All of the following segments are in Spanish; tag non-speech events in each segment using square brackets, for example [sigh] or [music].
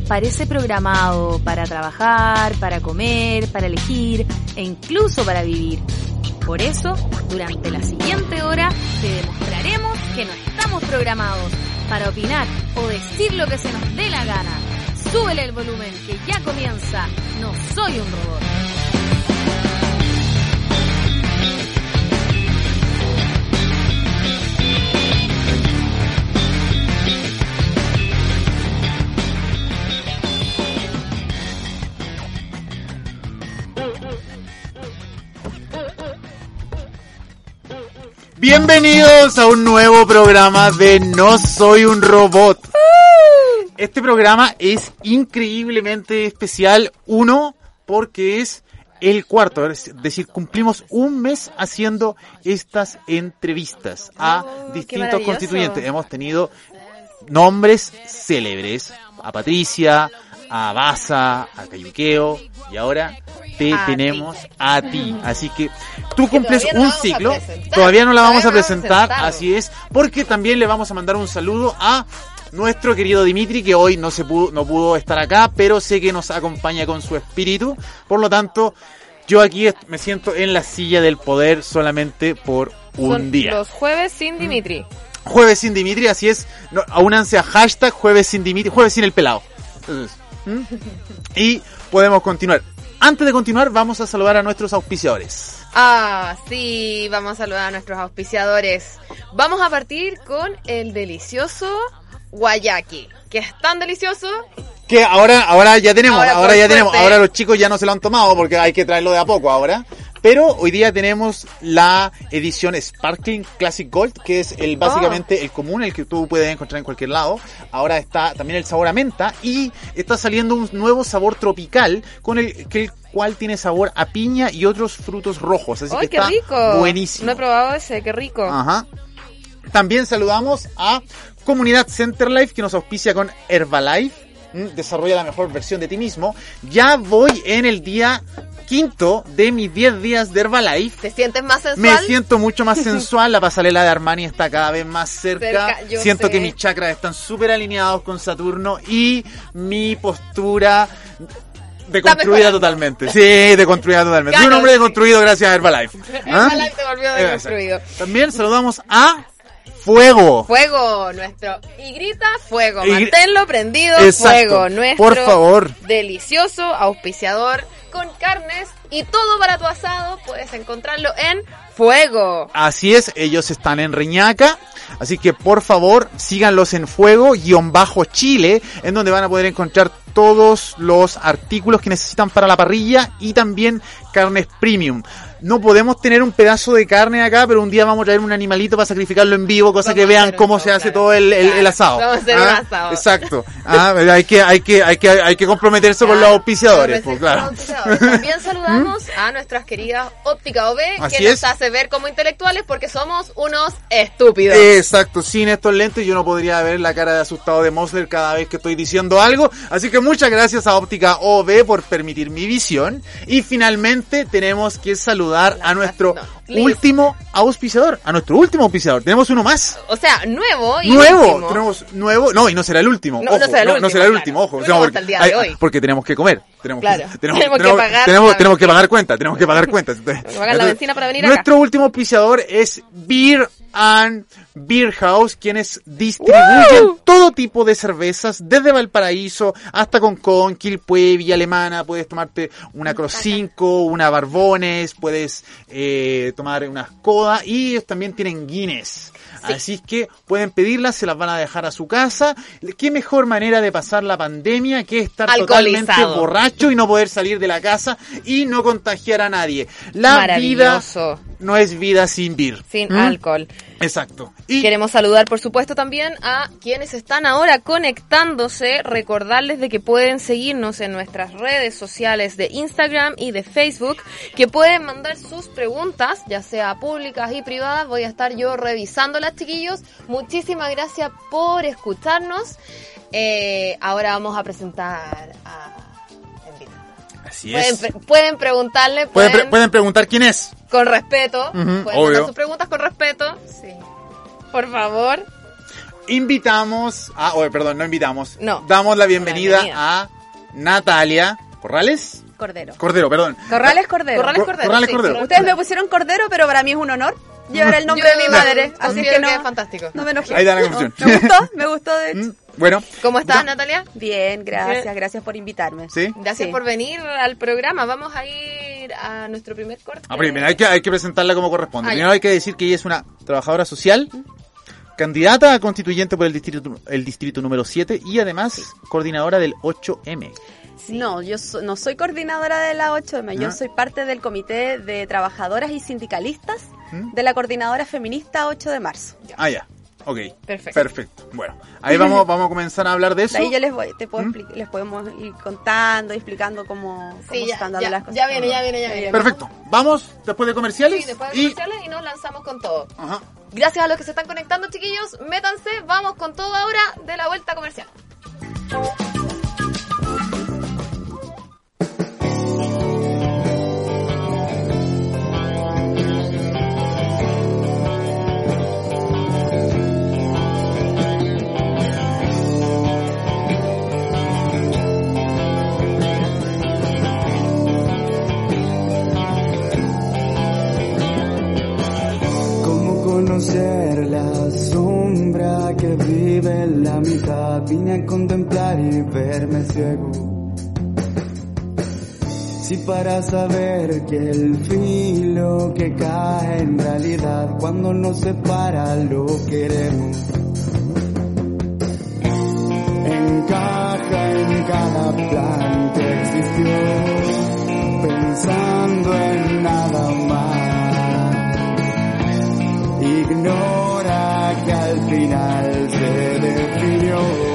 parece programado para trabajar, para comer, para elegir e incluso para vivir. Por eso, durante la siguiente hora, te demostraremos que no estamos programados para opinar o decir lo que se nos dé la gana. Súbele el volumen que ya comienza. No soy un robot. Bienvenidos a un nuevo programa de No Soy un Robot. Este programa es increíblemente especial, uno, porque es el cuarto, es decir, cumplimos un mes haciendo estas entrevistas a Oh, distintos constituyentes. Hemos tenido nombres célebres, a Patricia, a Baza, a Cayuqueo, y ahora te A tenemos a ti. Así que tú cumples no un ciclo, todavía no la vamos a vamos presentar, así es, porque también le vamos a mandar un saludo a nuestro querido Dimitri, que hoy no se pudo, no pudo estar acá, pero sé que nos acompaña con su espíritu. Por lo tanto, yo aquí me siento en la silla del poder solamente por un Son día. Los jueves sin Dimitri. Jueves sin Dimitri, así es. No, aúnanse a hashtag jueves sin Dimitri, jueves sin el pelado. Entonces, Y podemos continuar. Antes de continuar, vamos a saludar a nuestros auspiciadores. Ah, sí, vamos a saludar a nuestros auspiciadores. Vamos a partir con el delicioso guayaki, que es tan delicioso. Que ahora, ahora ya tenemos, ahora, ya tenemos, ahora los chicos ya no se lo han tomado porque hay que traerlo de a poco ahora. Pero hoy día tenemos la edición Sparkling Classic Gold, que es el básicamente el común, el que tú puedes encontrar en cualquier lado. Ahora está también el sabor a menta y está saliendo un nuevo sabor tropical con el que el cual tiene sabor a piña y otros frutos rojos. Así ¡Ay, que qué está rico! buenísimo. No he probado ese, qué rico. Ajá. También saludamos a Comunidad Center Life que nos auspicia con Herbalife. Mm, Desarrolla la mejor versión de ti mismo. Ya voy en el día quinto de mis 10 días de Herbalife. ¿Te sientes más sensual? Me siento mucho más [laughs] sensual, la pasarela de Armani está cada vez más cerca. Siento sé. que mis chakras están súper alineados con Saturno y mi postura deconstruida totalmente. Sí, deconstruida totalmente. Un hombre sí. deconstruido gracias a Herbalife. ¿Ah? Herbalife te volvió Eh, deconstruido. También saludamos a Fuego. Fuego, nuestro. Y grita fuego. Manténlo prendido. Exacto. Fuego, nuestro. Por favor. Delicioso auspiciador con carnes y todo para tu asado. Puedes encontrarlo en Fuego. Así es, ellos están en Reñaca. Así que por favor síganlos en fuego guion bajo Chile, en donde van a poder encontrar todos los artículos que necesitan para la parrilla y también carnes premium. No podemos tener un pedazo de carne acá, pero un día vamos a traer un animalito para sacrificarlo en vivo, cosa Vamos que vean cómo se hace claro. todo el, el- el Claro, asado. vamos a hacer un Ah, asado. Exacto. Ah, hay que, hay que, hay que, hay que comprometerse con los auspiciadores, pues, claro. También [laughs] saludamos a nuestras queridas Óptica OB, Así que nos es. hace ver como intelectuales porque somos unos estúpidos. Exacto, sin estos lentes yo no podría ver la cara de asustado de Mosler cada vez que estoy diciendo algo. Así que muchas gracias a Óptica OB por permitir mi visión. Y finalmente tenemos que saludar a nuestro no, último auspiciador. A nuestro último auspiciador. Tenemos uno más. O sea, nuevo y Nuevo, último. tenemos nuevo, no, y no será el último. No, será el último, será el claro. último, ojo. Porque, hasta el día de hoy. porque tenemos que comer. Tenemos, Claro. [laughs] que, tenemos, Tenemos que pagar tenemos- que pagar [laughs] cuenta, tenemos que pagar cuentas. Pagar la benzina para venir acá. Nuestro último auspiciador es Beer and Beer House, quienes distribuyen todo tipo de cervezas, desde Valparaíso hasta Concón, Quilpue, Villa Alemana, puedes tomarte una Cross 5, una Barbones, puedes eh, tomar una Skoda y ellos también tienen Guinness. Así es que pueden pedirlas, se las van a dejar a su casa. ¿Qué mejor manera de pasar la pandemia que estar totalmente borracho y no poder salir de la casa y no contagiar a nadie? La vida no es vida sin beer. Sin ¿Mm? alcohol. Exacto. Y Queremos saludar, por supuesto, también a quienes están ahora conectándose. Recordarles de que pueden seguirnos en nuestras redes sociales de Instagram y de Facebook, que pueden mandar sus preguntas, ya sea públicas y privadas. Voy a estar yo revisándolas, chiquillos. Muchísimas gracias por escucharnos. Eh, ahora vamos a presentar a... así Pueden, es. pre- pueden preguntarle, Pueden, pueden, pre- pueden preguntar quién es. con respeto. Pueden obvio. sus preguntas con respeto. Sí. Por favor. Invitamos a, oh, perdón, no invitamos. No. Damos la bienvenida, bienvenida. a Natalia Corrales. Cordero. Cordero, perdón. Corrales Cordero. Corrales Cor- Cordero. Corrales sí, Cordero. Ustedes me pusieron Cordero, pero para mí es un honor llevar el nombre Yo de mi madre. Así que no, que es fantástico. no me enojé. Ahí da la No, confusión. [laughs] me gustó, me gustó de hecho. Mm, Bueno, ¿Cómo estás. Natalia? Bien, gracias, gracias por invitarme. ¿sí? Gracias Sí. por venir al programa. Vamos a ir a nuestro primer corte. Ah, primero hay que, hay que presentarla como corresponde. Primero hay que decir que ella es una trabajadora social, candidata a constituyente por el distrito, el distrito número 7 y además coordinadora del 8M. No, yo so- no soy coordinadora de la 8M, yo Ah. soy parte del comité de trabajadoras y sindicalistas ¿Mm? de la coordinadora feminista 8 de marzo. Ah, ya. Ok. Perfecto. Perfecto. Bueno, ahí vamos, [laughs] vamos a comenzar a hablar de eso. De ahí yo les voy, te puedo ¿Mm? les podemos ir contando y explicando cómo, cómo Sí, se ya, están dando ya, las cosas. ya viene, ya viene, ya viene. Perfecto. Vamos después de comerciales. Sí, después de y... comerciales y nos lanzamos con todo. Ajá. Gracias a los que se están conectando, chiquillos. Métanse, vamos con todo ahora de la vuelta comercial. Vine a contemplar y verme ciego. Si para saber que el filo que cae en realidad cuando nos separa lo queremos. Encaja en cada plan que existió, pensando en nada más ignora que al final se definió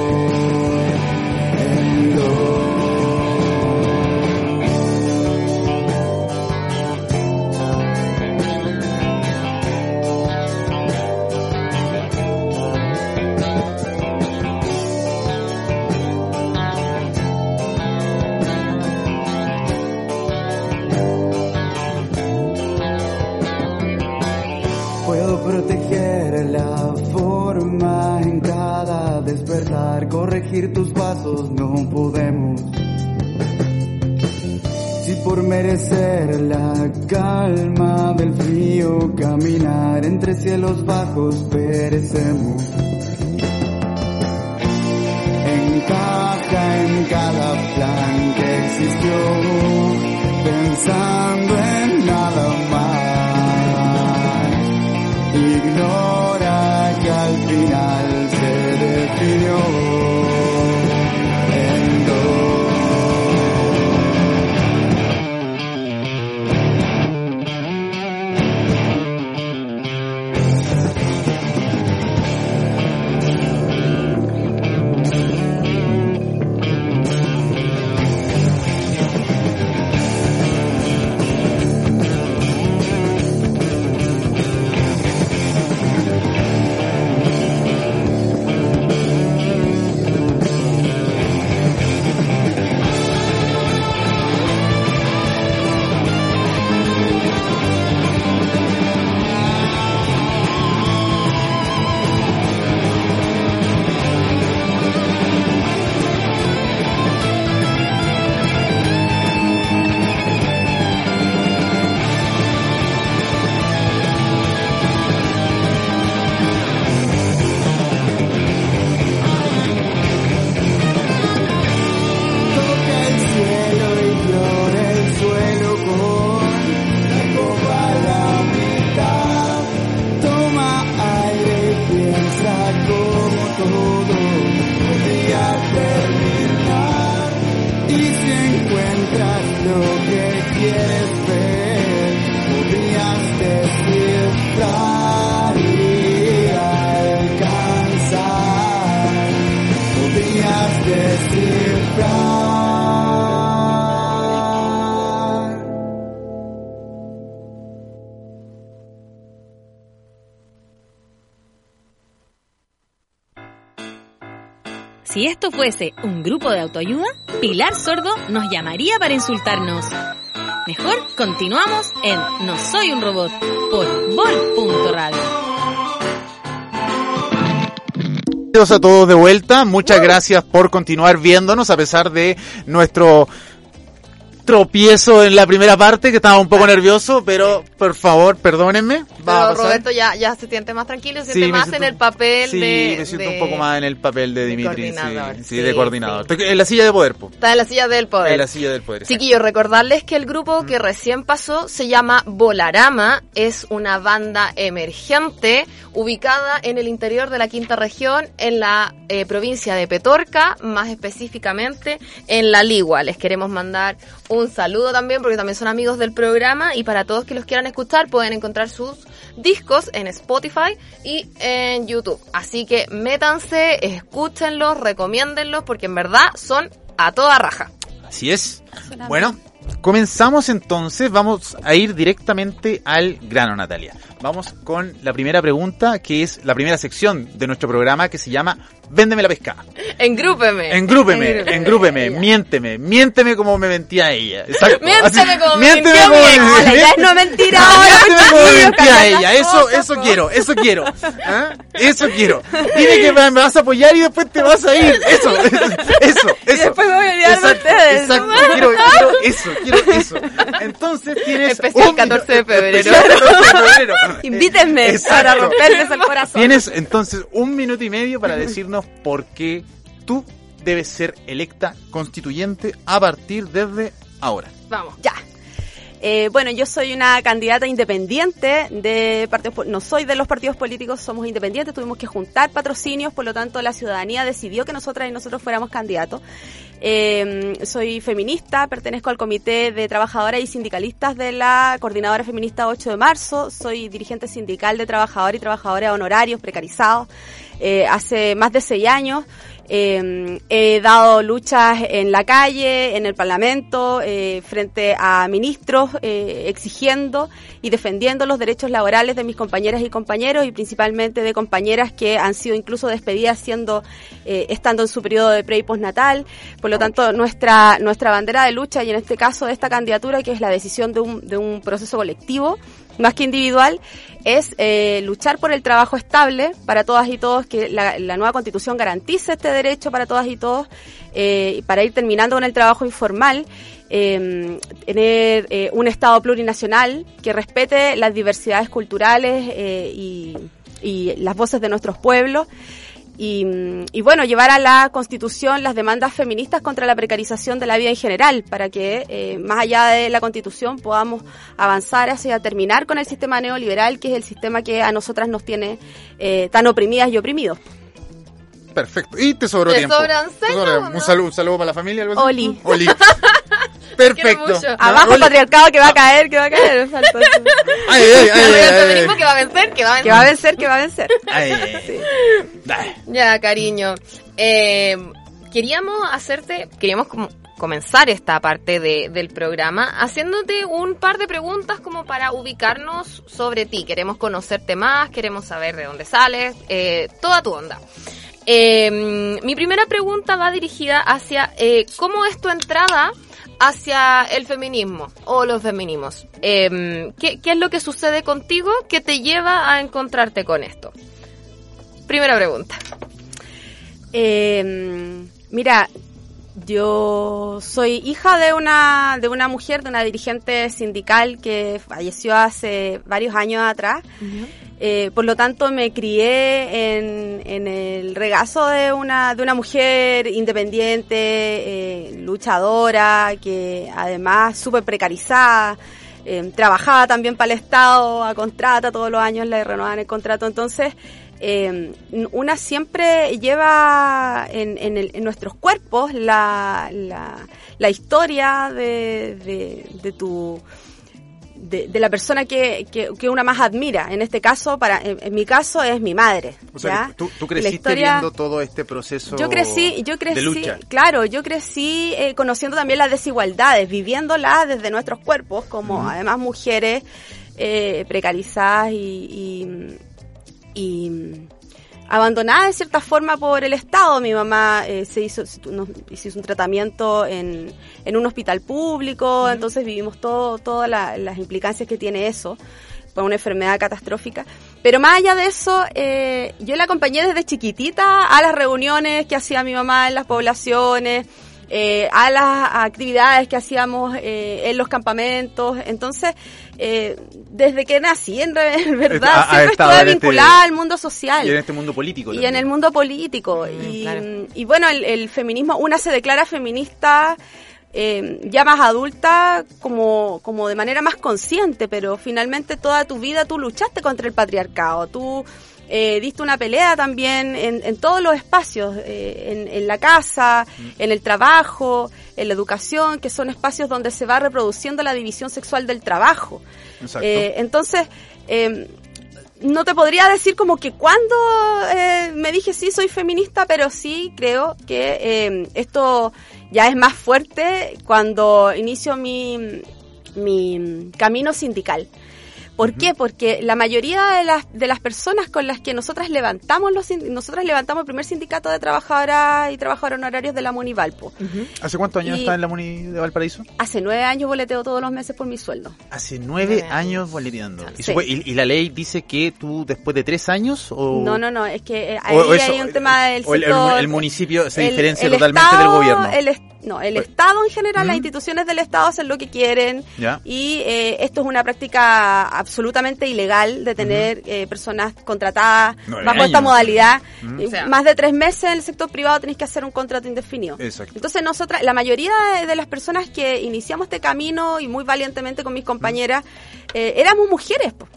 corregir tus pasos no podemos. Si por merecer la calma del frío caminar entre cielos bajos perecemos. Encaja en cada plan que existió, pensando Si esto fuese un grupo de autoayuda, Pilar Sordo nos llamaría para insultarnos. Mejor continuamos en No Soy un Robot por Vol.radio. Bienvenidos a todos de vuelta. Muchas gracias por continuar viéndonos a pesar de nuestro tropiezo en la primera parte, que estaba un poco nervioso, pero por favor, perdónenme. Va a Pero pasar. Roberto ya, ya se siente más tranquilo, se Sí, siente más siento- en el papel sí, de... me siento de- un poco más en el papel de de Dimitri. sí, coordinador. Sí, Sí, de coordinador. sí. En la silla de poder, po. Está en la silla del poder. En la silla del poder. exacto. Chiquillos, recordarles que el grupo que recién pasó se llama Volarama, es una banda emergente ubicada en el interior de la quinta región, en la eh, provincia de Petorca, más específicamente en La Ligua. Les queremos mandar un saludo también porque también son amigos del programa y para todos que los quieran escuchar pueden encontrar sus discos en Spotify y en YouTube. Así que métanse, escúchenlos, recomiéndenlos porque en verdad son a toda raja. Así es. Bueno, comenzamos entonces. Vamos a ir directamente al grano, Natalia. Vamos con la primera pregunta, que es la primera sección de nuestro programa, que se llama Véndeme la pescada. Engrúpeme. Engrúpeme, engrúpeme, miénteme, miénteme como me mentía ella. Exacto. Miénteme como me mintió como mi ex. Es no mentir ahora, [laughs] Miénteme como me mentía ella. Eso, cosas, eso po. quiero, eso quiero. ¿Ah? Eso quiero. Dime que me vas a apoyar y después te vas a ir. Eso, [laughs] eso, eso. después me voy a olvidar de ustedes. Exacto, quiero, quiero eso, quiero eso. Entonces tienes Especial un- 14 de febrero. Especial 14 de febrero. Invítenme Exacto. para romperles el corazón. Tienes entonces un minuto y medio para decirnos por qué tú debes ser electa constituyente a partir desde ahora. Vamos. Ya. Eh, bueno, yo soy una candidata independiente de partidos, no soy de los partidos políticos, somos independientes, tuvimos que juntar patrocinios, por lo tanto la ciudadanía decidió que nosotras y nosotros fuéramos candidatos. Eh, soy feminista, pertenezco al comité de trabajadoras y sindicalistas de la Coordinadora Feminista 8 de marzo, soy dirigente sindical de trabajadores y trabajadoras honorarios precarizados eh, hace más de seis años. Eh, he dado luchas en la calle, en el Parlamento, eh, frente a ministros, eh, exigiendo y defendiendo los derechos laborales de mis compañeras y compañeros y principalmente de compañeras que han sido incluso despedidas siendo eh, estando en su periodo de pre y postnatal. Por lo tanto, nuestra nuestra bandera de lucha y en este caso de esta candidatura, que es la decisión de un, de un proceso colectivo, más que individual, es eh, luchar por el trabajo estable para todas y todos, que la, la nueva constitución garantice este derecho para todas y todos, eh, para ir terminando con el trabajo informal, eh, tener un Estado plurinacional que respete las diversidades culturales eh, y, y las voces de nuestros pueblos. Y, mm, y bueno, llevar a la Constitución las demandas feministas contra la precarización de la vida en general, para que eh, más allá de la Constitución podamos avanzar hacia terminar con el sistema neoliberal, que es el sistema que a nosotras nos tiene eh, tan oprimidas y oprimidos. Perfecto. Y te sobró Te tiempo. sobran Te seis, sobra- ¿no? un, saludo, un saludo para la familia. algo así? Oli. Oli. [laughs] Perfecto. Abajo patriarcado que va a caer, que va a caer. [laughs] Ay, ay, ay, el ay, ay, feminismo que va a vencer, que va a vencer. que va a vencer, que va a vencer. Ay. Ya, cariño. Eh, queríamos hacerte, queríamos como comenzar esta parte de- del programa haciéndote un par de preguntas como para ubicarnos sobre ti. Queremos conocerte más, queremos saber de dónde sales, eh, toda tu onda. Eh, mi primera pregunta va dirigida hacia eh, cómo es tu entrada hacia el feminismo o los feminismos. Eh, ¿qué, ¿Qué es lo que sucede contigo que te lleva a encontrarte con esto? Primera pregunta. Eh, mira, yo soy hija de una, de una mujer, de una dirigente sindical que falleció hace varios años atrás. Eh, por lo tanto, me crié en, en el regazo de una, de una mujer independiente, eh, luchadora, que además súper precarizada. eh, trabajaba también para el Estado a contrata, todos los años le renovaban el contrato. Entonces, eh, una siempre lleva en, en, el- en nuestros cuerpos la, la, la historia de, de, de tu de, de la persona que, que, que una más admira. En este caso, para en, en mi caso, es mi madre. O tú, creciste historia- viendo todo este proceso yo crecí, yo crecí, de lucha. claro, yo crecí eh, conociendo también las desigualdades, viviéndolas desde nuestros cuerpos, como además mujeres eh, precarizadas y, y, y, abandonada de cierta forma por el Estado. Mi mamá eh, se hizo, nos hizo un tratamiento en, en un hospital público, entonces vivimos todo, todas la- las implicancias que tiene eso por una enfermedad catastrófica. Pero más allá de eso, eh, yo la acompañé desde chiquitita a las reuniones que hacía mi mamá en las poblaciones, eh, a las actividades que hacíamos eh, en los campamentos. Entonces, eh, desde que nací, en, [laughs] verdad, Ha- ha siempre estado estuve este- vinculada al mundo social. Y en este mundo político. Y también. en el mundo político. y, claro. y bueno, el, el feminismo, una se declara feminista eh, ya más adulta como, como de manera más consciente, pero finalmente toda tu vida tú luchaste contra el patriarcado. Tú eh, diste una pelea también en, en todos los espacios, eh, en, en la casa, en el trabajo, en la educación, que son espacios donde se va reproduciendo la división sexual del trabajo. Exacto. Eh, entonces, eh, no te podría decir como que cuando eh, me dije sí soy feminista, pero sí creo que eh, esto ya es más fuerte cuando inicio mi, mi camino sindical. ¿Por qué? Porque la mayoría de las, de las personas con las que nosotras levantamos los nosotras levantamos el primer sindicato de trabajadoras y trabajadores honorarios de la Munivalpo. ¿Hace cuántos años y- está en la Muni de Valparaíso? Hace nueve años boleteo todos los meses por mi sueldo. Hace nueve años boleteando. ¿Y, Sí. supo- y- y la ley dice que tú después de tres años o... No, no, no, es que eh, ahí o eso, hay un tema del o el- el, sector... el municipio se diferencia el totalmente Estado- del gobierno. el no, el Pues- Estado en general, las ¿Mm? instituciones del Estado hacen lo que quieren Ya. y eh, esto es una práctica absolutamente ilegal de tener eh, personas contratadas Nueve bajo años. esta modalidad. O sea- Más de tres meses en el sector privado tenéis que hacer un contrato indefinido. Exacto. Entonces nosotras, la mayoría de, de las personas que iniciamos este camino y muy valientemente con mis compañeras, eh, éramos mujeres. po.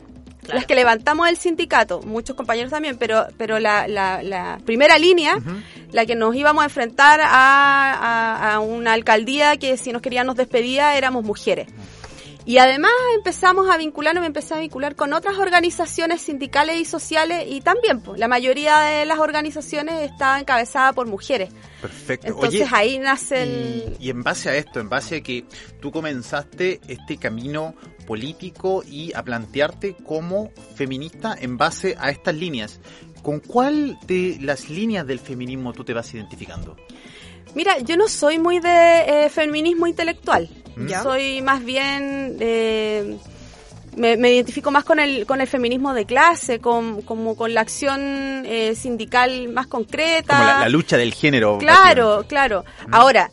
Las que levantamos el sindicato, muchos compañeros también, pero pero la, la, la primera línea, la que nos íbamos a enfrentar a, a, a una alcaldía que si nos querían nos despedía, éramos mujeres. Y además empezamos a vincularnos, me empecé a vincular con otras organizaciones sindicales y sociales y también pues, la mayoría de las organizaciones está encabezada por mujeres. Perfecto. Entonces Oye, ahí nace el... y, y en base a esto, en base a que tú comenzaste este camino político y a plantearte como feminista en base a estas líneas, ¿con cuál de las líneas del feminismo tú te vas identificando? Mira, yo no soy muy de eh, feminismo intelectual. ¿Mm? Ya. Soy más bien... eh, me, me identifico más con el, con el feminismo de clase, con, como con la acción eh, sindical más concreta. Como la, la lucha del género. Claro, claro. Ahora,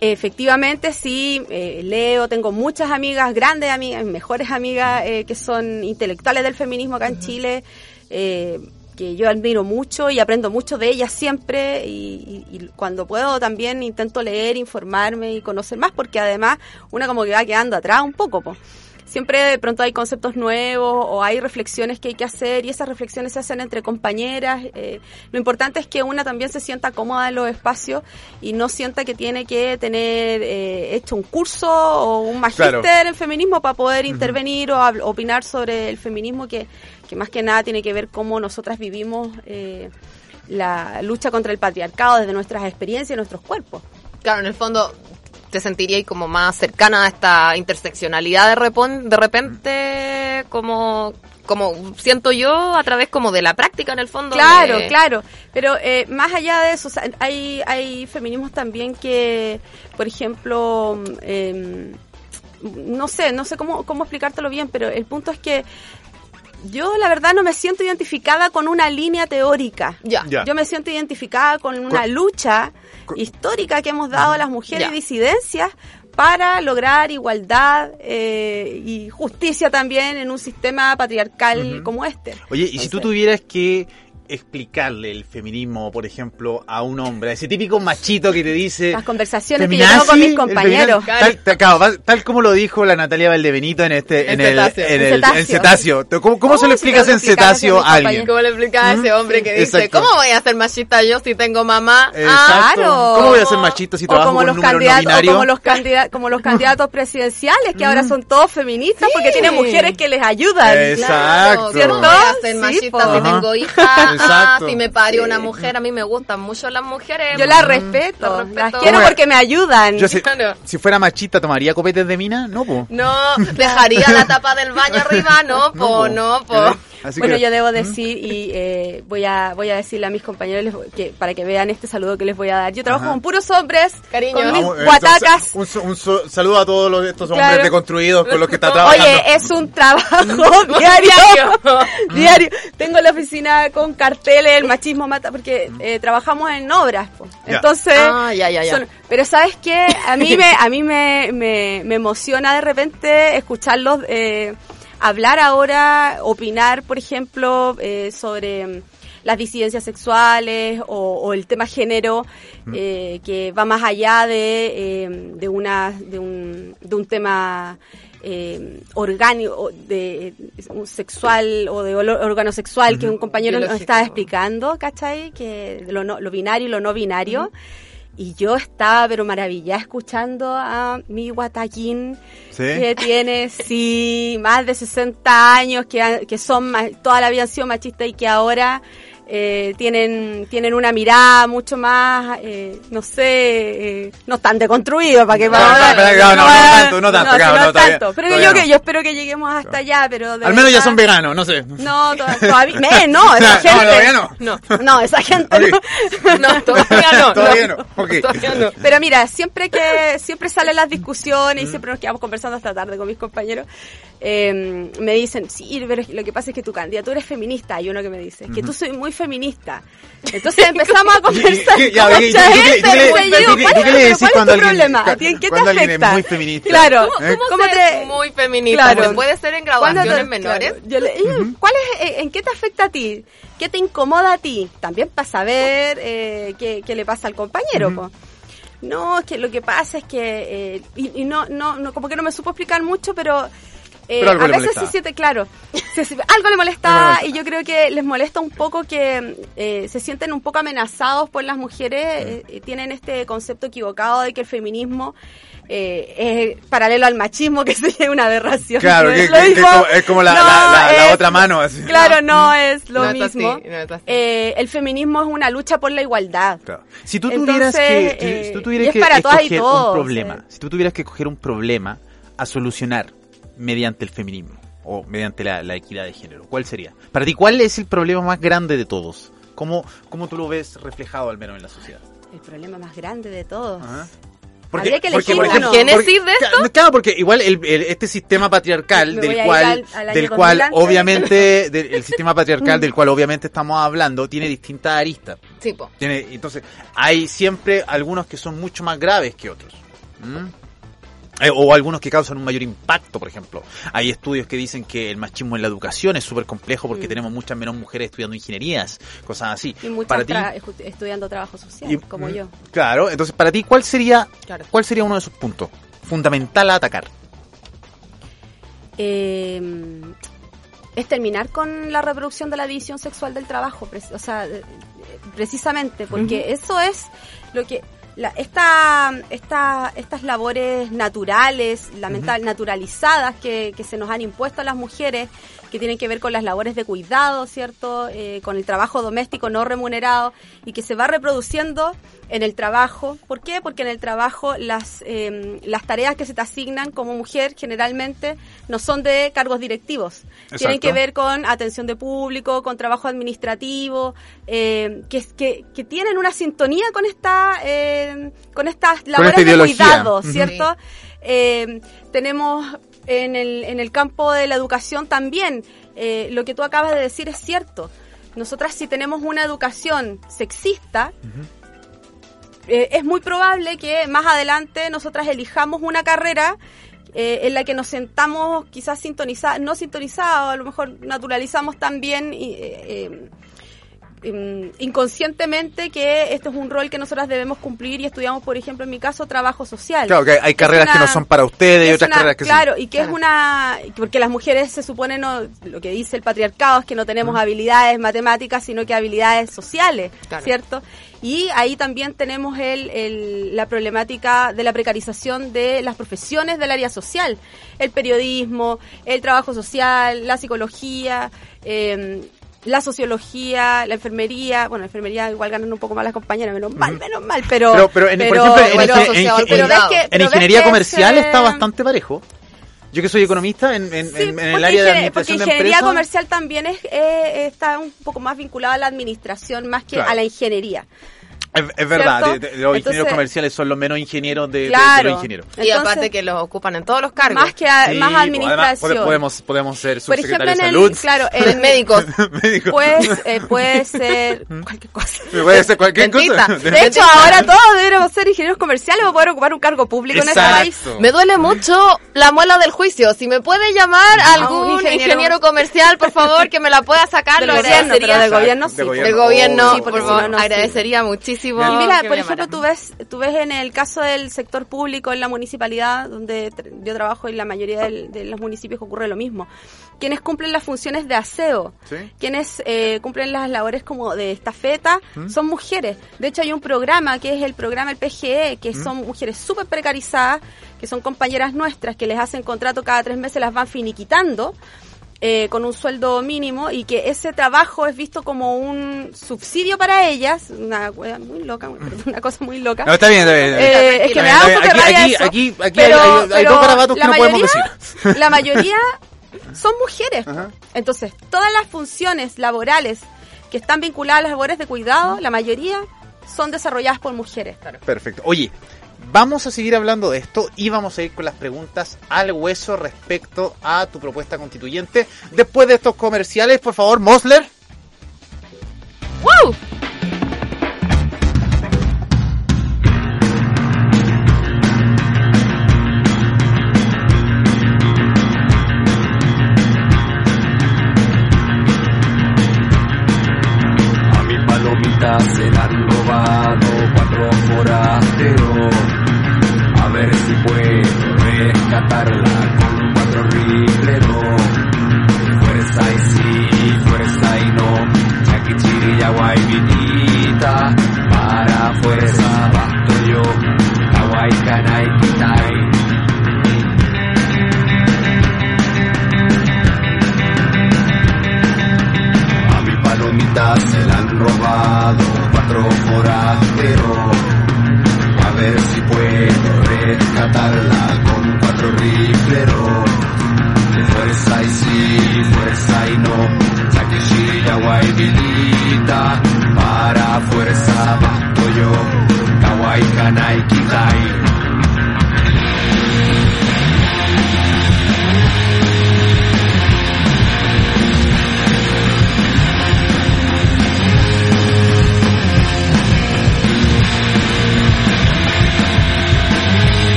efectivamente sí, eh, leo, tengo muchas amigas, grandes amigas, mejores amigas eh, que son intelectuales del feminismo acá en Chile, eh, que yo admiro mucho y aprendo mucho de ellas siempre y cuando puedo también intento leer, informarme y conocer más porque además una como que va quedando atrás un poco. po. Siempre de pronto hay conceptos nuevos o hay reflexiones que hay que hacer y esas reflexiones se hacen entre compañeras. eh, lo importante es que una también se sienta cómoda en los espacios y no sienta que tiene que tener eh, hecho un curso o un magíster Claro. en feminismo para poder intervenir o opinar sobre el feminismo que, que más que nada tiene que ver cómo nosotras vivimos eh, la lucha contra el patriarcado desde nuestras experiencias y nuestros cuerpos. Claro, en el fondo te sentirías como más cercana a esta interseccionalidad de, repon- de repente, como, como siento yo a través como de la práctica en el fondo. Claro, de- claro. Pero eh, más allá de eso, o sea, hay, hay feminismos también que, por ejemplo, em, no sé, no sé cómo, cómo explicártelo bien, pero el punto es que yo la verdad no me siento identificada con una línea teórica. Ya. Ya. Yo me siento identificada con una lucha histórica que hemos dado a las mujeres Ya. disidencias para lograr igualdad eh, y justicia también en un sistema patriarcal como este. Oye, y si tú tuvieras que explicarle el feminismo, por ejemplo, a un hombre, a ese típico machito que te dice... Las conversaciones que yo tengo con mis compañeros. Tal, tal- tal como lo dijo la Natalia Valdebenito en este en, En el, cetáceo. en el cetáceo. en cetáceo. ¿Cómo, cómo se ¿Cómo lo explicas en cetáceo a alguien? ¿Cómo le explicas a ese hombre que dice, Exacto. ¿cómo voy a ser machista yo si tengo mamá? Ah, Exacto. Claro. ¿Cómo voy a ser machista si O trabajo como con los números no candidatos, o como los candidatos, como los candidatos presidenciales que ahora son todos feministas porque tienen mujeres que les ayudan. Exacto. ¿Cierto? Voy a ser Sí, machista po. si tengo hija, [laughs] Exacto. si me parió una mujer. A mí me gustan mucho las mujeres. Yo las respeto, Las respeto. las quiero porque me ayudan. Yo si, si fuera machista, ¿tomaría copetes de mina? No, po. No, dejaría la tapa del baño arriba, no, po, po. no, po. Así bueno, que- yo debo decir y eh, voy a voy a decirle a mis compañeros les voy- que para que vean este saludo que les voy a dar. Yo trabajo Ajá. con puros hombres, Cariño. con mis Vamos, eh, guatacas. Un, un- un so- saludo a todos los- estos hombres Claro. deconstruidos con los que está trabajando. Oye, es un trabajo [laughs] diario. diario. Tengo la oficina con carteles, el machismo mata, porque eh, trabajamos en obras. Ya. Entonces, Ah, ya, ya, ya. son- pero sabes qué, a mí [laughs] me, a mí me, me, me emociona de repente escucharlos eh, hablar ahora, opinar, por ejemplo, eh, sobre mm, las disidencias sexuales o, o el tema género eh, que va más allá de, eh, de una de un, de un tema eh, orgánico o de un sexual o de órgano sexual que un compañero nos estaba explicando, ¿cachai? Que lo, no- lo binario y lo no binario. Y yo estaba, pero maravillada, escuchando a mi guataquín, ¿Sí? que tiene, sí, más de 60 años, que, que son, toda la vida han sido machistas y que ahora eh, tienen, tienen una mirada mucho más, eh, no sé, eh, no tan deconstruidos, para que No, para- no, pero, no, no, no tanto, no tanto, sí, claro, no no, todavía- tanto. Pero yo, no. que, yo espero que lleguemos hasta allá, pero de Al menos ya son veganos, no sé. No, to- todavía, me, no, [laughs] esa No, gente. todavía no. No, No, esa gente [laughs] no. no, todavía no. Todavía [laughs] no. Ok. Todavía no. Pero mira, siempre que siempre salen las discusiones y siempre nos quedamos conversando hasta tarde con mis compañeros, eh, me dicen, sí, pero lo que pasa es que tu candidatura es feminista. Hay uno que me dice, que tú soy muy feminista. Entonces empezamos a [laughs] conversar Y- con oye, ¿y tú mucha qué- gente. tú qué- y tú yo qué- digo, tú ¿cuál qué es- le decís cuando tu alguien- problema? ca- ¿A ti en qué te afecta? muy feminista? Claro. ¿Cómo, cómo ¿Cómo te- muy feminista? Claro. Puede ser en ¿Cuándo graduaciones te- menores. claro, yo le- eh, ¿Cuál es, eh, ¿En qué te afecta a ti? ¿Qué te incomoda a ti? También para saber eh, qué, qué le pasa al compañero. po. No, es que lo que pasa es que... eh, y y no, no, no, como que no me supo explicar mucho, pero... eh, Pero algo a le veces molestaba. se siente claro. Se- algo le molesta y yo creo que les molesta un poco que eh, se sienten un poco amenazados por las mujeres. eh, eh, tienen este concepto equivocado de que el feminismo eh, es paralelo al machismo, que [laughs] sería una aberración. Claro, que, [laughs] Lo que- es como- es como la, No, la- la- la es- otra mano. Así. Claro, no es lo No es así, mismo. no es así. Eh, el feminismo es una lucha por la igualdad. Claro. Si tú tuvieras Entonces, que, eh, si tú tuvieras es que escoger todos, un problema, eh. si tú tuvieras que escoger un problema a solucionar mediante el feminismo o mediante la, la equidad de género, ¿cuál sería? Para ti, ¿cuál es el problema más grande de todos? ¿Cómo, cómo tú lo ves reflejado al menos en la sociedad? El problema más grande de todos. Ajá. Habría que porque, elegir por uno. ejemplo, ¿Génesis de Claro, Claro, porque igual el, el- este sistema patriarcal Me del cual, al- al año del 2000 cual obviamente, del, el sistema patriarcal [laughs] del cual obviamente estamos hablando, tiene distintas aristas. Sí, po. Tiene, entonces, hay siempre algunos que son mucho más graves que otros. ¿Mm? Eh, o algunos que causan un mayor impacto, por ejemplo. Hay estudios que dicen que el machismo en la educación es súper complejo porque Mm. tenemos muchas menos mujeres estudiando ingenierías, cosas así. Y muchas para tra- estudiando trabajo social, y- como mm, yo. Claro, entonces para ti, ¿cuál sería, Claro. cuál sería uno de esos puntos fundamental a atacar? Eh, es terminar con la reproducción de la división sexual del trabajo, o sea, precisamente, porque eso es lo que la, esta, esta, estas labores naturales, lamentable, naturalizadas que, que se nos han impuesto a las mujeres, que tienen que ver con las labores de cuidado, ¿cierto? Eh, con el trabajo doméstico no remunerado y que se va reproduciendo en el trabajo. ¿Por qué? Porque en el trabajo las, eh, las tareas que se te asignan como mujer generalmente no son de cargos directivos. Tienen que ver con atención de público, con trabajo administrativo, eh, que, que, que tienen una sintonía con esta eh, con estas labores esta de cuidado. ¿cierto? Eh, tenemos en el, en el campo de la educación también, eh, lo que tú acabas de decir es cierto. Nosotras si tenemos una educación sexista, eh, es muy probable que más adelante nosotras elijamos una carrera eh, en la que nos sentamos quizás sintonizados, no sintonizados, a lo mejor naturalizamos también inconscientemente que esto es un rol que nosotras debemos cumplir y estudiamos, por ejemplo, en mi caso, trabajo social. Claro, que hay carreras que no son para ustedes y otras una- carreras que sí. claro, y que Claro. es una... Porque las mujeres se supone, no, lo que dice el patriarcado es que no tenemos habilidades matemáticas, sino que habilidades sociales, Claro. ¿cierto? Y ahí también tenemos el, el- la problemática de la precarización de las profesiones del área social. El periodismo, el trabajo social, la psicología... eh, la sociología, la enfermería, bueno, la enfermería igual ganan un poco más las compañeras, menos mal, menos mal, pero... Pero- pero en- por ejemplo, en pero- pero que- pero ingeniería comercial ese- está bastante parejo. Yo que soy economista en, en, Sí, en- en porque el área de porque administración de ingeniería empresas. comercial también es, eh, está un poco más vinculada a la administración más que Claro. a la ingeniería. Es, es verdad, de- de- los ingenieros Entonces- comerciales son los menos ingenieros de, de- de Claro. los ingenieros. y Entonces, aparte que los ocupan en todos los cargos. Más que a- Sí, más administración. además, pode- podemos, podemos ser en de el, salud. claro, En [laughs] el médicos. médicos. Pues, eh, puede ser [laughs] cualquier cosa. Puede ser cualquier Dentista. cosa. De hecho, ahora todos deberíamos ser ingenieros comerciales para poder ocupar un cargo público en este país. Exacto. Me duele mucho la muela del juicio. Si me puede llamar algún ingeniero- ingeniero... comercial, por favor, que me la pueda sacar, Del lo gobierno, agradecería. pero del gobierno De sí. Del gobierno, Sí, porque por favor, agradecería muchísimo. Y mira, por ejemplo, tú ves, tú ves en el caso del sector público en la municipalidad, donde yo trabajo en la mayoría del- de los municipios ocurre lo mismo. Quienes cumplen las funciones de aseo, Sí. quienes eh, cumplen las labores como de estafeta, ¿Mm? son mujeres. De hecho, hay un programa que es el programa el PGE, que ¿Mm? son mujeres súper precarizadas, que son compañeras nuestras, que les hacen contrato cada tres meses, las van finiquitando. Eh, con un sueldo mínimo y que ese trabajo es visto como un subsidio para ellas, una muy loca, una cosa muy loca. No, está bien, está bien. está bien. Eh, es que me da un poco aquí- aquí- eso. aquí- aquí pero, hay- hay pero dos garabatos que la no podemos mayoría- [laughs] La mayoría son mujeres. Ajá. Entonces, todas las funciones laborales que están vinculadas a las labores de cuidado, la mayoría son desarrolladas por mujeres. Perfecto. Oye, vamos a seguir hablando de esto y vamos a ir con las preguntas al hueso respecto a tu propuesta constituyente. Después de estos comerciales, por favor, Mosler. ¡Woo!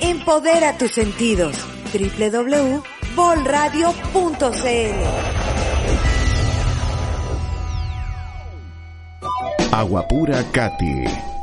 Empodera tus sentidos. www.bolradio.cl Agua Pura Cati.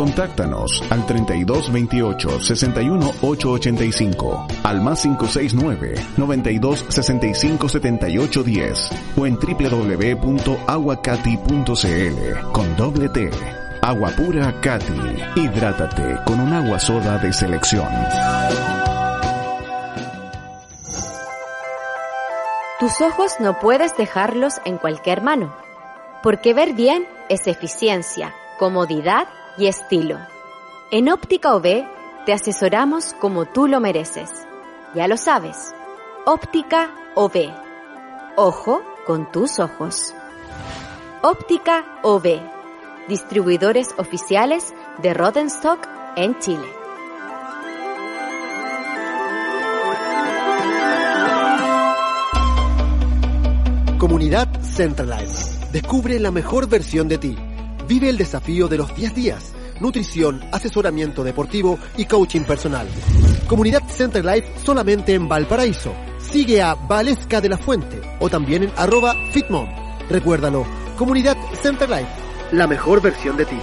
Contáctanos al 32 28 61 885, al más 569 92 65 78 10 o en www.aguacati.cl con doble T. Agua pura Cati. Hidrátate con un agua soda de selección. Tus ojos no puedes dejarlos en cualquier mano, porque ver bien es eficiencia, comodidad y estilo. En Óptica OB te asesoramos como tú lo mereces. Ya lo sabes. Óptica OB. Ojo con tus ojos. Óptica OB. Distribuidores oficiales de Rodenstock en Chile. Comunidad Centralize. Descubre la mejor versión de ti. Vive el desafío de los 10 días. Nutrición, asesoramiento deportivo y coaching personal. Comunidad Centralife solamente en Valparaíso. Sigue a Valesca de la Fuente o también en arroba Fitmom. Recuérdalo, Comunidad Centralife, la mejor versión de ti.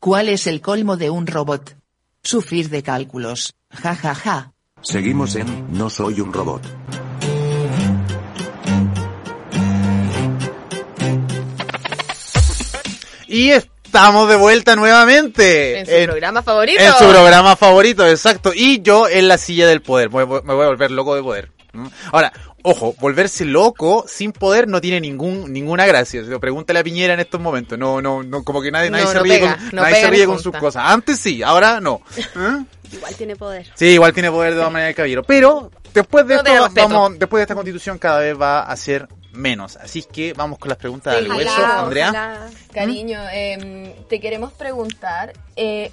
¿Cuál es el colmo de un robot? Sufrir de cálculos. Ja ja ja. Seguimos en No soy un robot. Y estamos de vuelta nuevamente. En su programa favorito. En su programa favorito, exacto. Y yo en la silla del poder. Me voy, me voy a volver loco de poder. ¿Mm? Ahora, ojo, volverse loco sin poder no tiene ningún ninguna gracia. Se lo pregúntale a Piñera en estos momentos. No, no, no como que nadie, nadie No, se no ríe pega, con, no nadie se ríe con sus cosas. Antes sí, ahora no. ¿Eh? Igual tiene poder. Sí, igual tiene poder de todas maneras el caballero. Pero después de No esto, vamos, después de esta constitución cada vez va a ser menos. Así que vamos con las preguntas del Ojalá, hueso, Andrea. ojalá. Cariño, eh, te queremos preguntar eh,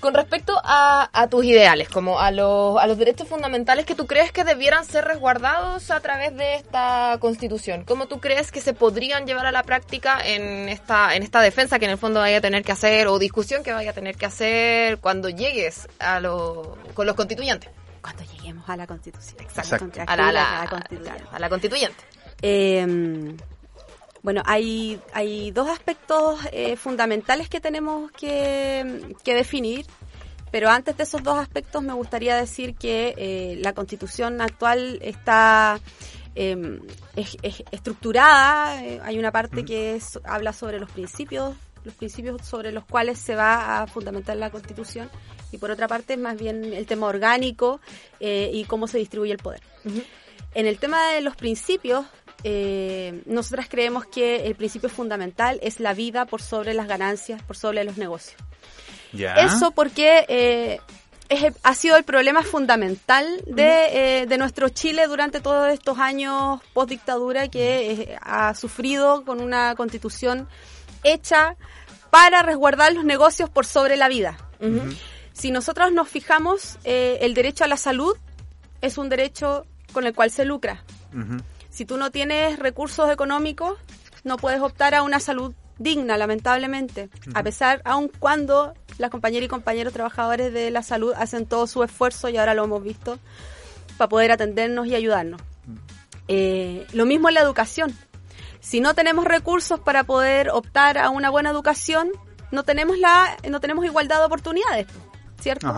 con respecto a, a tus ideales, como a los, a los derechos fundamentales que tú crees que debieran ser resguardados a través de esta constitución. ¿Cómo tú crees que se podrían llevar a la práctica en esta, en esta defensa que en el fondo vaya a tener que hacer o discusión que vaya a tener que hacer cuando llegues a lo, con los constituyentes? Cuando lleguemos a la constitución. Exacto. A la, a la- a la constituyente. Eh, bueno, hay, hay dos aspectos eh, fundamentales que tenemos que, que definir, pero antes de esos dos aspectos me gustaría decir que eh, la constitución actual está eh, es- es estructurada, eh, hay una parte que es- habla sobre los principios, los principios sobre los cuales se va a fundamentar la constitución, y por otra parte más bien el tema orgánico eh, y cómo se distribuye el poder. En el tema de los principios, eh, nosotras creemos que el principio fundamental es la vida por sobre las ganancias, por sobre los negocios. Ya. Eso porque eh, es ha sido el problema fundamental de, eh, de nuestro Chile durante todos estos años post dictadura que eh, ha sufrido con una constitución hecha para resguardar los negocios por sobre la vida. Si nosotros nos fijamos, el derecho a la salud es un derecho con el cual se lucra. Si tú no tienes recursos económicos, no puedes optar a una salud digna, lamentablemente. A pesar, aun cuando las compañeras y compañeros trabajadores de la salud hacen todo su esfuerzo, y ahora lo hemos visto, para poder atendernos y ayudarnos. Eh, lo mismo en la educación. Si no tenemos recursos para poder optar a una buena educación, no tenemos la, no tenemos igualdad de oportunidades, ¿cierto?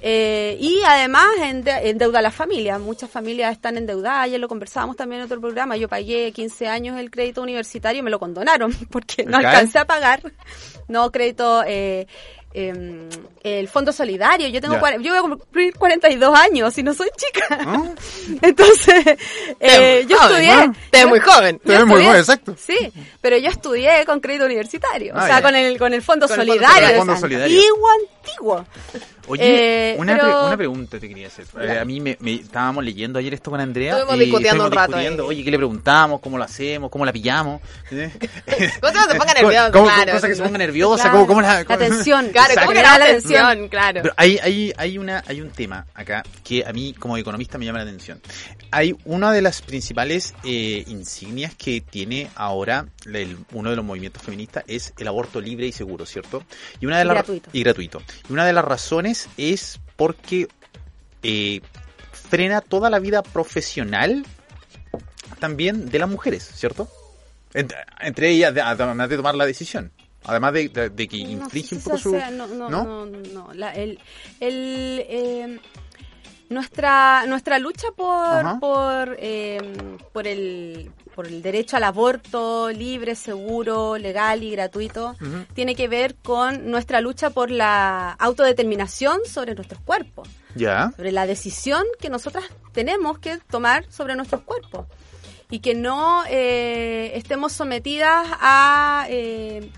Eh, y además ende- endeuda a la familia. Muchas familias están endeudadas. Ayer lo conversábamos también en otro programa. Yo pagué 15 años el crédito universitario y me lo condonaron [laughs] porque no alcancé a pagar. No, crédito, eh, eh, el Fondo Solidario. Yo tengo cua- yo voy a cumplir 42 años y no soy chica. ¿Ah? [laughs] Entonces, eh, yo joven, estudié. ¿no? Te muy joven. Te muy joven, exacto. Sí, pero yo estudié con crédito universitario. Ah, o sea, ya. con el, con el Fondo Con el Fondo Solidario. Es Fondo Solidario. Antiguo, antiguo. Oye, Eh, una, pero- pre- una pregunta te quería hacer. Eh, a mí me, me- estábamos leyendo ayer esto con Andrea. Estuvimos y discutiendo un rato discutiendo. Oye, ¿qué le preguntamos? ¿Cómo lo hacemos? ¿Cómo la pillamos? ¿Eh? [laughs] ¿Cómo [laughs] se ponga nervioso? ¿Cómo, Claro. que se ponga nerviosa? Claro, ¿Cómo, cómo la, la tensión. [laughs] Claro, ¿cómo que la La atención? Claro. Pero hay, hay, hay, una, hay un tema acá que a mí como economista me llama la atención. Hay una de las principales eh, insignias que tiene ahora el- uno de los movimientos feministas es el aborto libre y seguro, ¿cierto? Y una de Y gratuito. y gratuito. Y una de las razones es porque eh, frena toda la vida profesional también de las mujeres, ¿cierto? Entre, entre ellas, de- además de tomar la decisión. Además de, de- de que inflige un poco su... hace- no, no, ¿no? no, no, la- el, el, eh, nuestra nuestra lucha por Ajá. por eh, por el por el derecho al aborto libre, seguro, legal y gratuito tiene que ver con nuestra lucha por la autodeterminación sobre nuestros cuerpos, Ya. sobre la decisión que nosotras tenemos que tomar sobre nuestros cuerpos y que no eh, estemos sometidas a eh,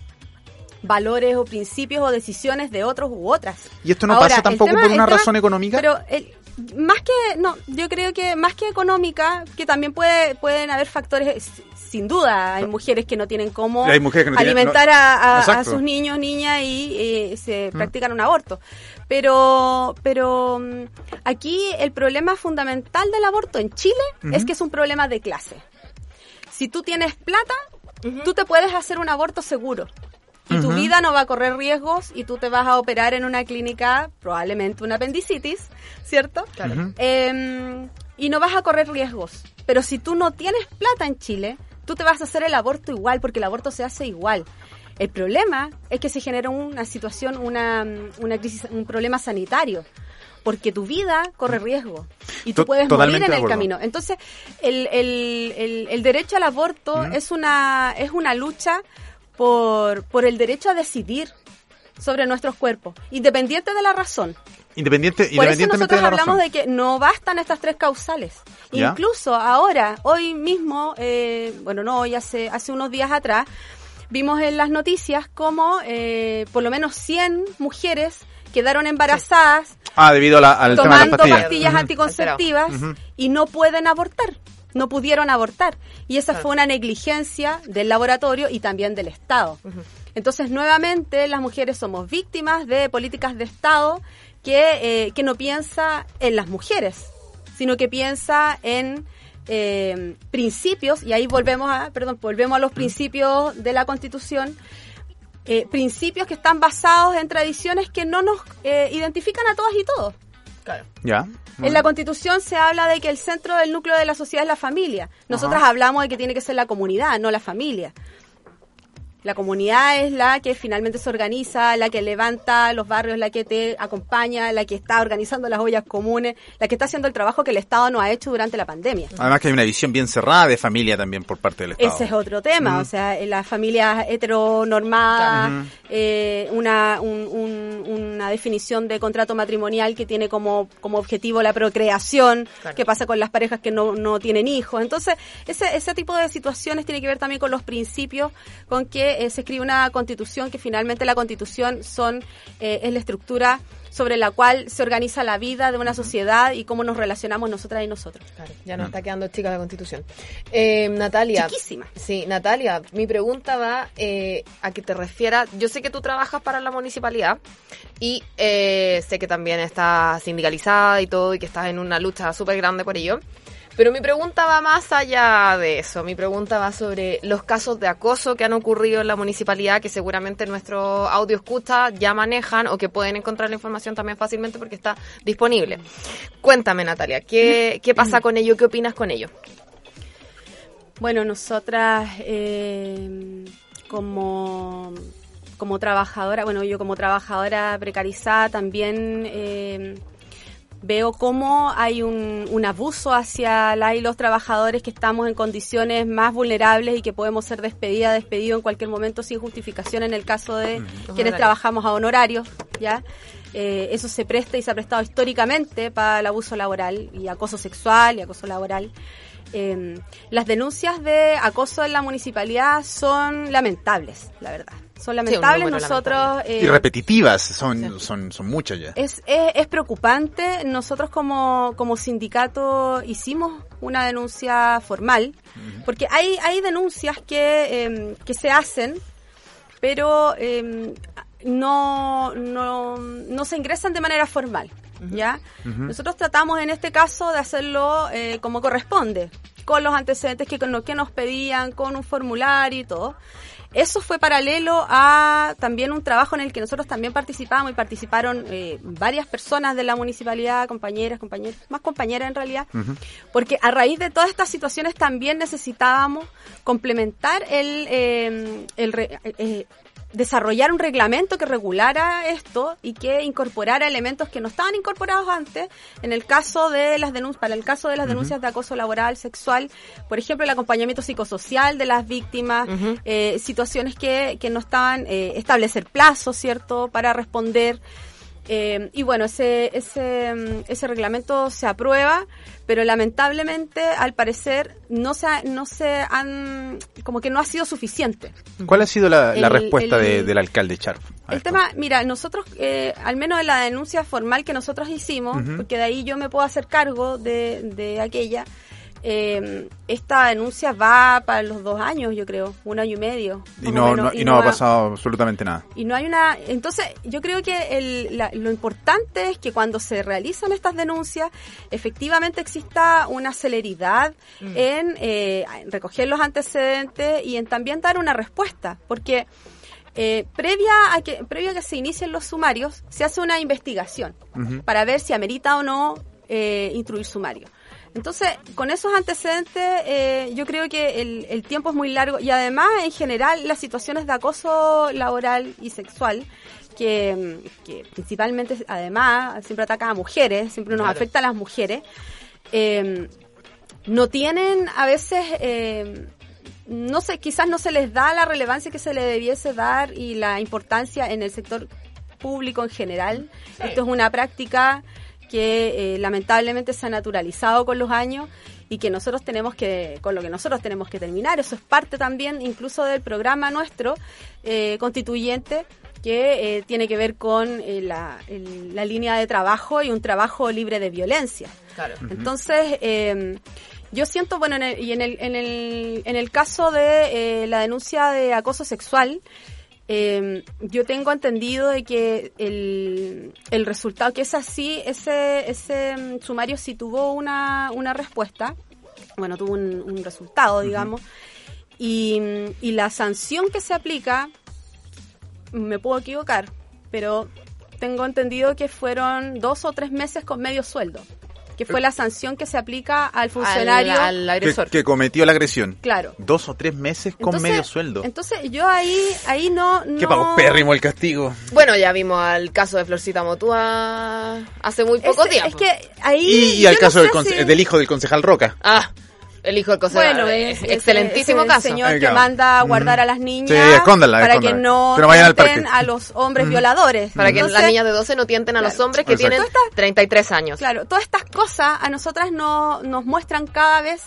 valores o principios o decisiones de otros u otras. Y esto no Ahora, pasa tampoco tema- por una tema- razón económica. Pero el- más que, no, yo creo que más que económica, que también puede, pueden haber factores, sin duda, hay mujeres que no tienen cómo Hay mujeres que no tienen- alimentar no- a, a- a Exacto. sus niños, niñas y eh, se Mm. practican un aborto. Pero, pero mm, aquí el problema fundamental del aborto en Chile es que es un problema de clase. Si tú tienes plata, tú te puedes hacer un aborto seguro. Y tu vida no va a correr riesgos y tú te vas a operar en una clínica, probablemente una apendicitis, ¿cierto? Claro. Eh, y no vas a correr riesgos. Pero si tú no tienes plata en Chile, tú te vas a hacer el aborto igual, porque el aborto se hace igual. El problema es que se genera una situación, una, una crisis, un problema sanitario. Porque tu vida corre riesgo y tú puedes morir en el camino. Entonces, el, el, el, el derecho al aborto Ujú. es, una, es una lucha por, por el derecho a decidir sobre nuestros cuerpos, independiente de la razón. Independiente, Por eso nosotros de hablamos razón. de que no bastan estas tres causales. Ya. Incluso ahora, hoy mismo, eh, bueno, no hoy, hace, hace unos días atrás, vimos en las noticias como eh, por lo menos 100 mujeres quedaron embarazadas Ah, debido a la- al tema de las tomando pastillas. anticonceptivas y no pueden abortar, no pudieron abortar. Y esa fue una negligencia del laboratorio y también del Estado. Entonces, nuevamente, las mujeres somos víctimas de políticas de Estado que, eh, que no piensa en las mujeres, sino que piensa en eh, principios, y ahí volvemos a, perdón, volvemos a los principios de la Constitución, eh, principios que están basados en tradiciones que no nos eh, identifican a todas y todos. Claro. Ya. En la Constitución se habla de que el centro del núcleo de la sociedad es la familia. Nosotras Ajá. hablamos de que tiene que ser la comunidad, no la familia. La comunidad es la que finalmente se organiza, la que levanta los barrios, la que te acompaña, la que está organizando las ollas comunes, la que está haciendo el trabajo que el Estado no ha hecho durante la pandemia. Además que hay una visión bien cerrada de familia también por parte del Estado. Ese es otro tema, o sea, en las familias heteronormadas, eh, una, un- un- una definición de contrato matrimonial que tiene como, como objetivo la procreación, Claro. que pasa con las parejas que no, no tienen hijos. Entonces, ese, ese tipo de situaciones tiene que ver también con los principios con que eh, se escribe una constitución, que finalmente la constitución son eh, es la estructura sobre la cual se organiza la vida de una sociedad y cómo nos relacionamos nosotras y nosotros. Claro, ya nos está quedando chica la constitución. Eh, Natalia. Chiquísima. Sí, Natalia, mi pregunta va eh, a que te refieras. Yo sé que tú trabajas para la municipalidad y eh, sé que también estás sindicalizada y todo y que estás en una lucha súper grande por ello. Pero mi pregunta va más allá de eso. Mi pregunta va sobre los casos de acoso que han ocurrido en la municipalidad, que seguramente nuestro audio escucha ya manejan o que pueden encontrar la información también fácilmente porque está disponible. Cuéntame, Natalia, ¿qué, qué pasa con ello? ¿Qué opinas con ello? Bueno, nosotras eh, como, como trabajadora, bueno, yo como trabajadora precarizada también eh, veo cómo hay un, un abuso hacia la y los trabajadores que estamos en condiciones más vulnerables y que podemos ser despedida, despedido en cualquier momento sin justificación en el caso de quienes trabajamos a honorarios, ¿ya? Eh, eso se presta y se ha prestado históricamente para el abuso laboral y acoso sexual y acoso laboral. Eh, las denuncias de acoso en la municipalidad son lamentables, la verdad. Son lamentables. Nosotros eh, y repetitivas, son, son, son muchas ya. es, es, es preocupante. Nosotros como, como sindicato hicimos una denuncia formal, porque hay, hay denuncias que, eh, que se hacen, pero eh, no, no, no se ingresan de manera formal. ¿Ya? Nosotros tratamos en este caso de hacerlo eh, como corresponde, con los antecedentes que, con lo que nos pedían, con un formulario y todo. Eso fue paralelo a también un trabajo en el que nosotros también participamos y participaron eh, varias personas de la municipalidad, compañeras, compañeros, más compañeras en realidad, porque a raíz de todas estas situaciones también necesitábamos complementar el, eh, el eh, desarrollar un reglamento que regulara esto y que incorporara elementos que no estaban incorporados antes. En el caso de las denuncias para el caso de las denuncias de acoso laboral sexual por ejemplo el acompañamiento psicosocial de las víctimas eh, situaciones que, que no estaban eh, establecer plazos cierto para responder eh, y bueno, ese, ese, mm, ese reglamento se aprueba, pero lamentablemente, al parecer, no se, ha- no se han, como que no ha sido suficiente. ¿Cuál ha sido la, la El- respuesta el- de- del alcalde Charf? El esto? tema, mira, nosotros, eh, al menos en la denuncia formal que nosotros hicimos, porque de ahí yo me puedo hacer cargo de, de aquella, eh, esta denuncia va para los dos años, yo creo, un año y medio. Y no, menos, no- y no ha ha- pasado absolutamente nada. y no hay una... Entonces, yo creo que el- la- lo importante es que cuando se realizan estas denuncias, efectivamente exista una celeridad Mm. en, eh, recoger los antecedentes y en también dar una respuesta, porque eh, previa, a que, previa a que se inicien los sumarios, se hace una investigación para ver si amerita o no eh, instruir sumario. Entonces, con esos antecedentes, eh, yo creo que el, el tiempo es muy largo y además, en general, las situaciones de acoso laboral y sexual, que, que principalmente, además, siempre atacan a mujeres, siempre nos Claro. afecta a las mujeres, eh, no tienen a veces... eh, no sé, quizás no se les da la relevancia que se le debiese dar y la importancia en el sector público en general. Esto es una práctica que eh, lamentablemente se ha naturalizado con los años y que nosotros tenemos que, con lo que nosotros tenemos que terminar. Eso es parte también incluso del programa nuestro eh, constituyente que eh, tiene que ver con eh, la, el- la línea de trabajo y un trabajo libre de violencia. Claro. Entonces, eh, yo siento, bueno, en el, y en el, en el, en el caso de eh, la denuncia de acoso sexual, eh, yo tengo entendido de que el, el resultado, que es así, ese, ese mm, sumario sí tuvo una, una respuesta, bueno, tuvo un, un resultado, digamos, y, y la sanción que se aplica, me puedo equivocar, pero tengo entendido que fueron dos o tres meses con medio sueldo, que fue la sanción que se aplica al funcionario. Que, que cometió la agresión. Claro. Dos o tres meses con Entonces- medio sueldo. Entonces yo ahí, ahí no... Qué no- pago pérrimo el castigo. Bueno, ya vimos al caso de Florcita Motúa hace muy poco Es- tiempo. Es que ahí... Y, y al no caso sé del, si- del hijo del concejal Roca. Ah, el hijo del concejal. Bueno, es, excelentísimo caso. señor Eh, que manda a guardar a las niñas Sí, escóndanla, para que no, Que no vayan al tienten a los hombres violadores. Para que las niñas de 12 no tienten a los hombres que Exacto. tienen 33 años. Claro, todas estas cosas a nosotras no, nos muestran cada vez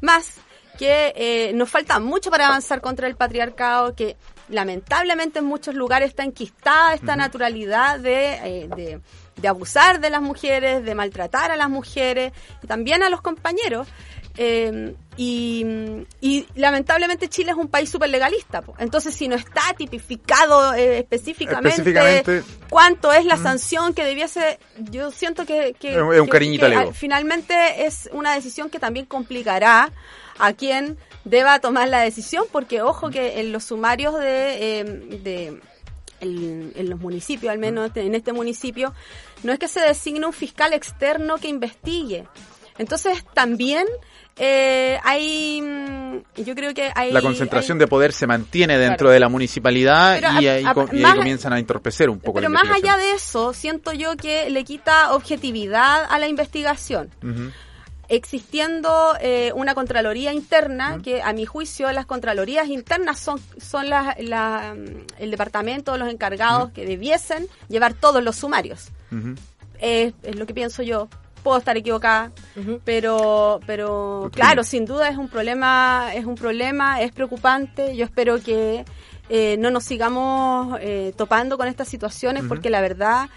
más que eh, nos falta mucho para avanzar contra el patriarcado, que lamentablemente en muchos lugares está enquistada esta naturalidad de, eh, de, de abusar de las mujeres, de maltratar a las mujeres y también a los compañeros. Eh, y, y lamentablemente Chile es un país súper legalista. po. Entonces, si no está tipificado eh, específicamente, Específicamente. cuánto es la Mm. sanción que debiese, yo siento que, que- Es un- al- finalmente es una decisión que también complicará a quien deba tomar la decisión, porque ojo que en los sumarios de, eh, de en, en los municipios, al menos en este municipio, no es que se designe un fiscal externo que investigue. Entonces también eh, hay, mm, yo creo que hay... La concentración hay- de poder se mantiene dentro Claro. de la municipalidad Pero y a- ahí, a- comienzan a entorpecer un poco Pero la más allá de eso, siento yo que le quita objetividad a la investigación. Existiendo eh, una contraloría interna, que a mi juicio las contralorías internas son, son la- el departamento, los encargados que debiesen llevar todos los sumarios. Es lo que pienso yo. Puedo estar equivocada, pero, pero claro, sin duda es un problema, es un problema, es preocupante. Yo espero que eh, no nos sigamos eh, topando con estas situaciones, porque la verdad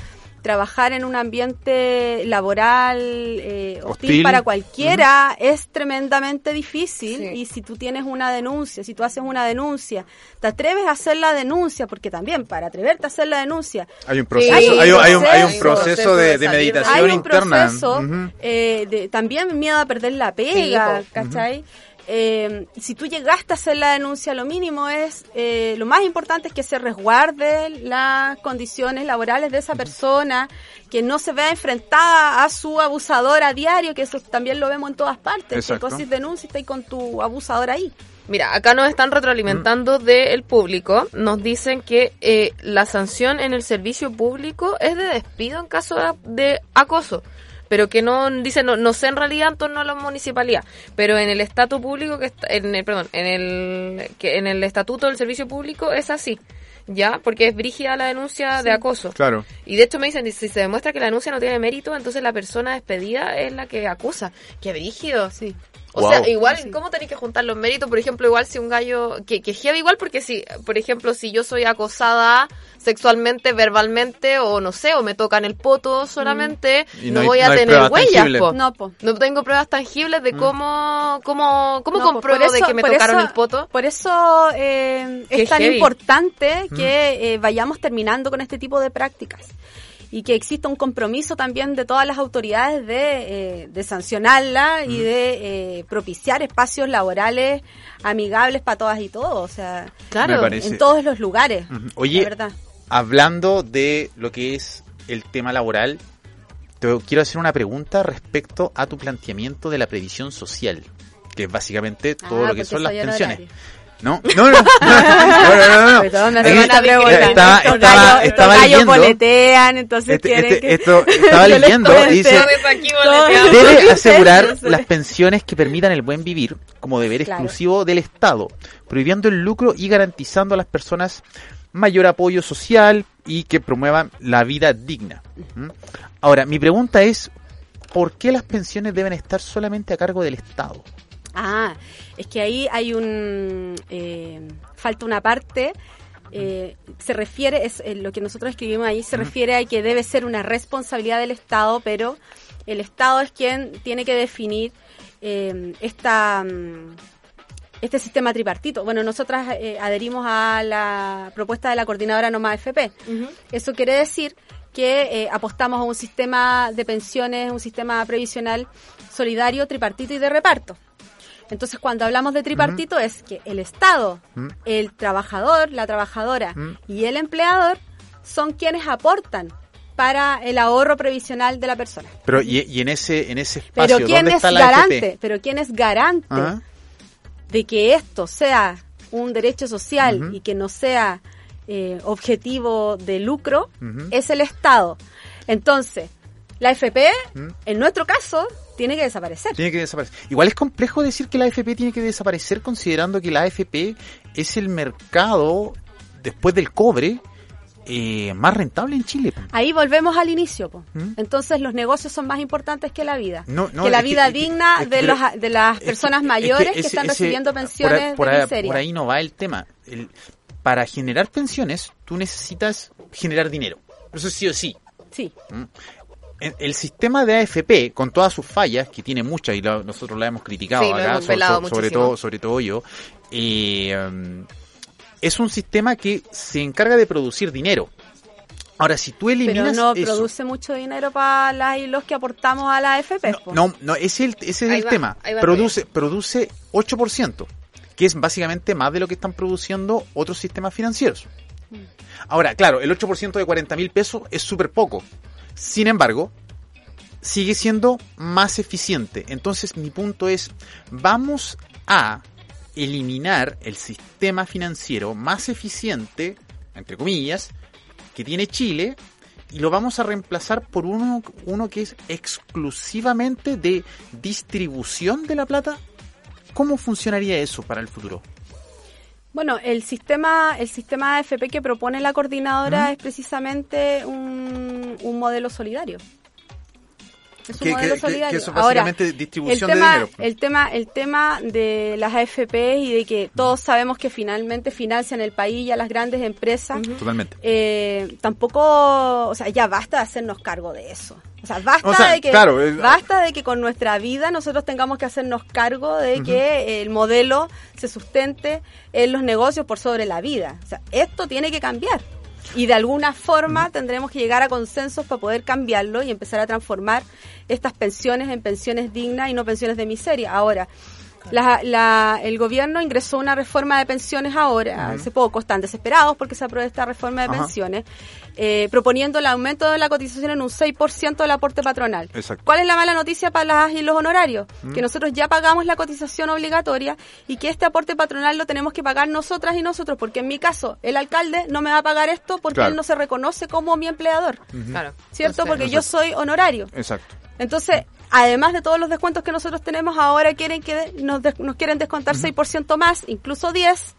trabajar en un ambiente laboral eh, hostil, Hostil. para cualquiera es tremendamente difícil y si tú tienes una denuncia, si tú haces una denuncia, te atreves a hacer la denuncia, porque también para atreverte a hacer la denuncia Hay un proceso, Hay hay, un hay un, hay un proceso. de, de hay meditación un interna. proceso, eh, de, también miedo a perder la pega, Sí. ¿cachai? Eh, si tú llegaste a hacer la denuncia, lo mínimo es, eh, lo más importante es que se resguarde las condiciones laborales de esa persona, que no se vea enfrentada a su abusador a diario, que eso también lo vemos en todas partes. Exacto. Que tú haces denuncia y estás con tu abusador ahí. Mira, acá nos están retroalimentando del público. Nos dicen que eh, la sanción en el servicio público es de despido en caso de, de acoso. Pero que no, dicen, no, no sé en realidad en torno a la municipalidad. Pero en el estatuto público, que está, en el, perdón, en el, que en el estatuto del servicio público es así. ¿Ya? Porque es brígida la denuncia de acoso. Claro. Y de hecho me dicen, si se demuestra que la denuncia no tiene mérito, entonces la persona despedida es la que acusa. ¡Qué brígido! Sí. O Wow. sea, igual, ¿cómo tenéis que juntar los méritos? Por ejemplo, igual si un gallo, que, que igual porque si, por ejemplo, si yo soy acosada sexualmente, verbalmente, o no sé, o me tocan el poto solamente, Y no, no hay- voy a no tener huellas, po. No, po. No tengo pruebas tangibles de cómo, cómo, cómo No, pues, compruebo de que me tocaron eso- el poto. Por eso eh, es tan heavy. importante Mm. Que eh, vayamos terminando con este tipo de prácticas y que exista un compromiso también de todas las autoridades de, eh, de sancionarla y de eh, propiciar espacios laborales amigables para todas y todos, o sea, parece. en todos los lugares. Oye, verdad. hablando de lo que es el tema laboral, te quiero hacer una pregunta respecto a tu planteamiento de la previsión social, que es básicamente todo Ah, lo que son las pensiones. ¿No? No, no, no, no, no, no. Estaba, Estos estaba, estaba leyendo. boletean, entonces Este- este- que... esto [laughs] estaba leyendo y dice debe asegurar las pensiones que permitan el buen vivir como deber Claro. exclusivo del Estado, prohibiendo el lucro y garantizando a las personas mayor apoyo social y que promuevan la vida digna. ¿Mm? Ahora, mi pregunta es, ¿por qué las pensiones deben estar solamente a cargo del Estado? Ah, es que ahí hay un... eh, falta una parte, eh, se refiere, es eh, lo que nosotros escribimos ahí, se refiere a que debe ser una responsabilidad del Estado, pero el Estado es quien tiene que definir eh, esta... mm, este sistema tripartito. Bueno, nosotras eh, adherimos a la propuesta de la coordinadora Noma FP. Eso quiere decir que apostamos a un sistema de pensiones, un sistema previsional solidario, tripartito y de reparto. Entonces, cuando hablamos de tripartito es que el Estado, el trabajador, la trabajadora y el empleador son quienes aportan para el ahorro previsional de la persona. Pero y, y en ese en ese espacio Pero quién ¿dónde es está garante, pero quién es garante Ah, de que esto sea un derecho social y que no sea eh, objetivo de lucro es el Estado. Entonces, la FP, ¿Mm? en nuestro caso, tiene que desaparecer. Tiene que desaparecer. Igual es complejo decir que la AFP tiene que desaparecer considerando que la AFP es el mercado después del cobre eh, más rentable en Chile. po. Ahí volvemos al inicio. po. ¿Mm? Entonces los negocios son más importantes que la vida. No, no, que la que- vida es que- digna es que- de, los- de las personas mayores que, están ese- recibiendo por ahí- pensiones por de ahí, miseria. por ahí no va el tema. El- para generar pensiones, tú necesitas generar dinero. Eso sí o sí. Sí. ¿Mm? El, sistema de AFP, con todas sus fallas, que tiene muchas y lo- nosotros la hemos criticado Sí, acá, hemos so- velado so- sobre, todo, sobre todo yo, eh, um, es un sistema que se encarga de producir dinero. Ahora, si tú Pero eliminas no eso- produce mucho dinero para las y los que aportamos a la FP. po. No, no, ese es el, ese es Ahí el va, tema. ahí va Produce, produce 8%, que es básicamente más de lo que están produciendo otros sistemas financieros. Ahora, claro, el 8% de 40 mil pesos es súper poco. Sin embargo, sigue siendo más eficiente. Entonces mi punto es, vamos a eliminar el sistema financiero más eficiente, entre comillas, que tiene Chile y lo vamos a reemplazar por uno, uno que es exclusivamente de distribución de la plata. ¿Cómo funcionaría eso para el futuro? Bueno, el sistema, el sistema AFP que propone la coordinadora ¿Mm? es precisamente un, un modelo solidario. Es un Que- modelo que- solidario. que eso es Ahora, básicamente distribución el de tema, dinero. El tema, el tema de las AFP y de que todos sabemos que finalmente financian el país y a las grandes empresas. Totalmente. Eh, tampoco, o sea, ya basta de hacernos cargo de eso. O sea, basta O sea, de que claro, basta de que con nuestra vida nosotros tengamos que hacernos cargo de que el modelo se sustente en los negocios por sobre la vida. O sea, esto tiene que cambiar. Y de alguna forma tendremos que llegar a consensos para poder cambiarlo y empezar a transformar estas pensiones en pensiones dignas y no pensiones de miseria. Ahora, la- la- el gobierno ingresó una reforma de pensiones ahora, hace poco, están desesperados porque se apruebe esta reforma de Ajá. pensiones, eh, proponiendo el aumento de la cotización en un 6% del aporte patronal. Exacto. ¿Cuál es la mala noticia para las y los honorarios? Que nosotros ya pagamos la cotización obligatoria y que este aporte patronal lo tenemos que pagar nosotras y nosotros, porque en mi caso, el alcalde no me va a pagar esto porque Claro. él no se reconoce como mi empleador. Claro. ¿Cierto? Entonces- porque yo soy honorario. Exacto. Entonces, además de todos los descuentos que nosotros tenemos, ahora quieren que nos, des- nos quieren descontar 6% más, incluso 10.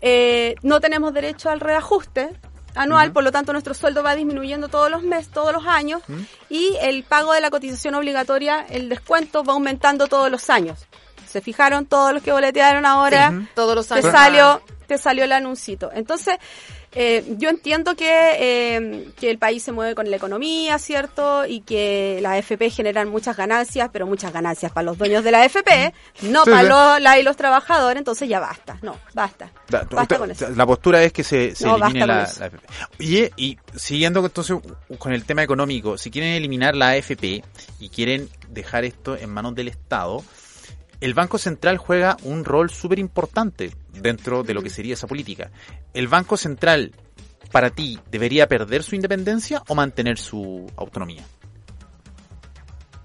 Eh, no tenemos derecho al reajuste anual, por lo tanto nuestro sueldo va disminuyendo todos los meses, todos los años, y el pago de la cotización obligatoria, el descuento va aumentando todos los años. ¿Se fijaron todos los que boletearon ahora? Todos los te años. salió, te salió el anuncito. Entonces, eh, yo entiendo que, eh, que el país se mueve con la economía, ¿cierto? Y que las AFP generan muchas ganancias, pero muchas ganancias para los dueños de la AFP, no Sí, para los, la y los trabajadores, entonces ya basta. No, basta. La, Basta con eso. la postura es que se, se No, elimine la, la AFP. Oye, y siguiendo entonces con el tema económico, si quieren eliminar la AFP y quieren dejar esto en manos del Estado, el Banco Central juega un rol súper importante dentro de lo que sería esa política. ¿El Banco Central, para ti, debería perder su independencia o mantener su autonomía?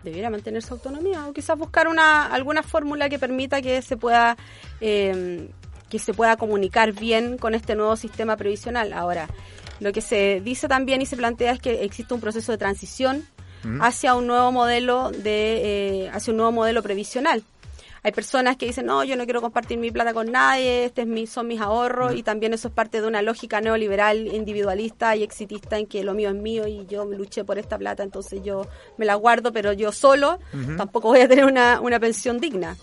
debiera mantener su autonomía o quizás buscar una alguna fórmula que permita que se pueda eh, que se pueda comunicar bien con este nuevo sistema previsional. Ahora, lo que se dice también y se plantea es que existe un proceso de transición hacia un nuevo modelo de eh, hacia un nuevo modelo previsional. Hay personas que dicen, no, yo no quiero compartir mi plata con nadie, este es mi, son mis ahorros, y también eso es parte de una lógica neoliberal, individualista y exitista en que lo mío es mío y yo luché por esta plata, entonces yo me la guardo, pero yo solo tampoco voy a tener una, una pensión digna.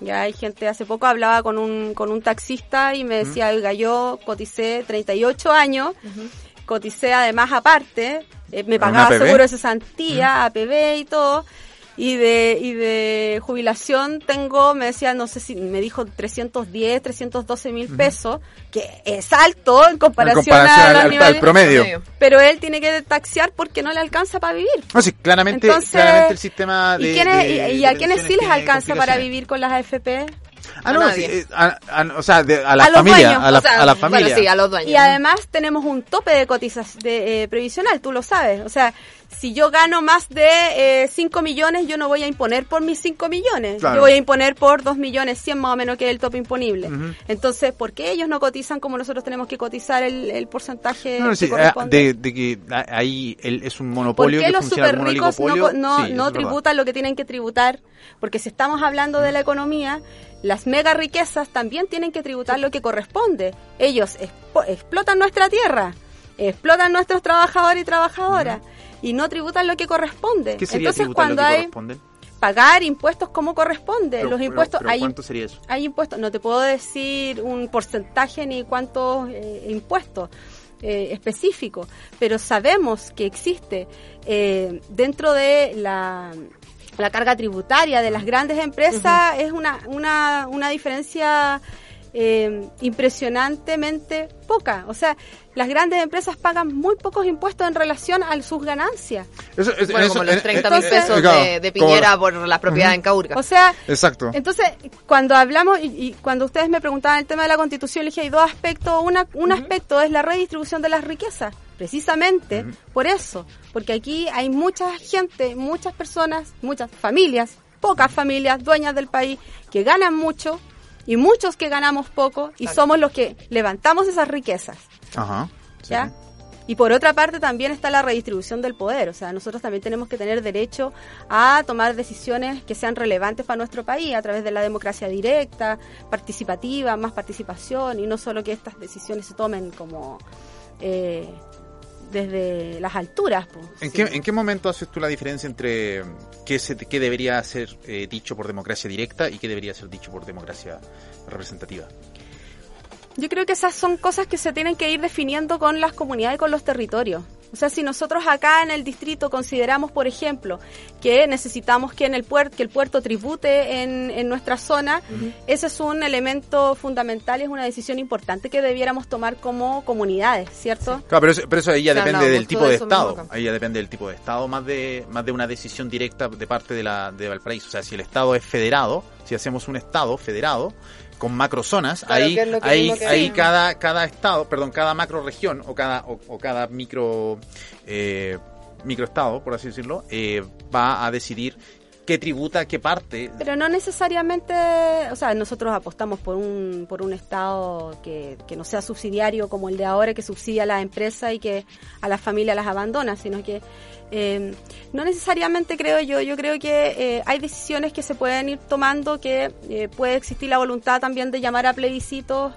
Ya hay gente, hace poco hablaba con un, con un taxista y me decía, oiga, yo coticé 38 años, coticé además aparte, eh, me ¿Una pagaba seguro de cesantía, APB y todo, y de, y de jubilación tengo, me decía, no sé si, me dijo 310, 312 mil pesos, que es alto en comparación, comparación a al- los al- niveles- al promedio. Pero él tiene que taxiar porque no le alcanza para vivir. No, sí, claramente, Entonces, claramente el sistema de... ¿Y, quiénes- de- y- y de a quiénes sí les alcanza para vivir con las AFP? Ah, no, sí, eh, a- a- o sea, de- a la A familia, dueños. a la, O sea, a la bueno, familia. sí, a los Y además tenemos un tope de cotización de, eh, previsional, tú lo sabes. O sea, si yo gano más de 5 millones, yo no voy a imponer por mis 5 millones. Claro. Yo voy a imponer por 2 millones 100 más o menos, que es el tope imponible. Entonces, ¿por qué ellos no cotizan como nosotros tenemos que cotizar el, el porcentaje No, no, sí, ah, de, de que ahí el- es un ¿Por monopolio qué que los super ricos no, no, Sí, no verdad. tributan lo que tienen que tributar? Porque si estamos hablando de la economía, las mega riquezas también tienen que tributar lo que corresponde. Ellos explotan nuestra tierra, explotan nuestros trabajadores y trabajadoras y no tributan lo que corresponde. ¿Qué sería Entonces lo cuando que hay corresponde? pagar impuestos como corresponde, Pero- los impuestos pero hay ¿Cuánto sería eso? hay impuestos, no te puedo decir un porcentaje ni cuántos eh, impuestos eh, específicos, pero sabemos que existe eh, dentro de la, la carga tributaria de las grandes empresas es una, una, una diferencia eh, impresionantemente poca. O sea, las grandes empresas pagan muy pocos impuestos en relación a sus ganancias. Eso- Bueno, eso- como los en- 30 en- mil pesos claro, de, de como- Piñera por la propiedad en Caurga. O sea, Exacto. entonces, cuando hablamos y, y cuando ustedes me preguntaban el tema de la constitución, le dije hay dos aspectos. Una, un aspecto es la redistribución de las riquezas. precisamente por eso, porque aquí hay mucha gente, muchas personas, muchas familias, pocas familias dueñas del país que ganan mucho y muchos que ganamos poco y somos los que levantamos esas riquezas. Ajá. sí. ¿ya? Y por otra parte también está la redistribución del poder, o sea, nosotros también tenemos que tener derecho a tomar decisiones que sean relevantes para nuestro país a través de la democracia directa, participativa, más participación y no solo que estas decisiones se tomen como eh, desde las alturas. ¿En, qué, ¿En qué momento haces tú la diferencia entre qué, se, qué debería ser eh, dicho por democracia directa y qué debería ser dicho por democracia representativa? Yo creo que esas son cosas que se tienen que ir definiendo con las comunidades y con los territorios. O sea, si nosotros acá en el distrito consideramos, por ejemplo, que necesitamos que en el puerto, que el puerto tribute en, en nuestra zona, ese es un elemento fundamental y es una decisión importante que debiéramos tomar como comunidades, ¿cierto? Claro, pero eso, pero eso ahí ya Se depende del tipo de Estado. Ahí ya depende del tipo de Estado, más de, más de una decisión directa de parte de, la, de Valparaíso. O sea, si el Estado es federado, si hacemos un Estado federado, con macrozonas, Claro, ahí, que que ahí, ahí cada, cada estado, perdón, cada macro región o cada, o, o cada micro, eh, microestado, por así decirlo, eh, va a decidir qué tributa, qué parte. Pero no necesariamente, o sea, nosotros apostamos por un, por un Estado que, que no sea subsidiario como el de ahora, que subsidia a las empresas y que a las familias las abandona, sino que eh, no necesariamente creo yo, yo creo que eh, hay decisiones que se pueden ir tomando, que eh, puede existir la voluntad también de llamar a plebiscitos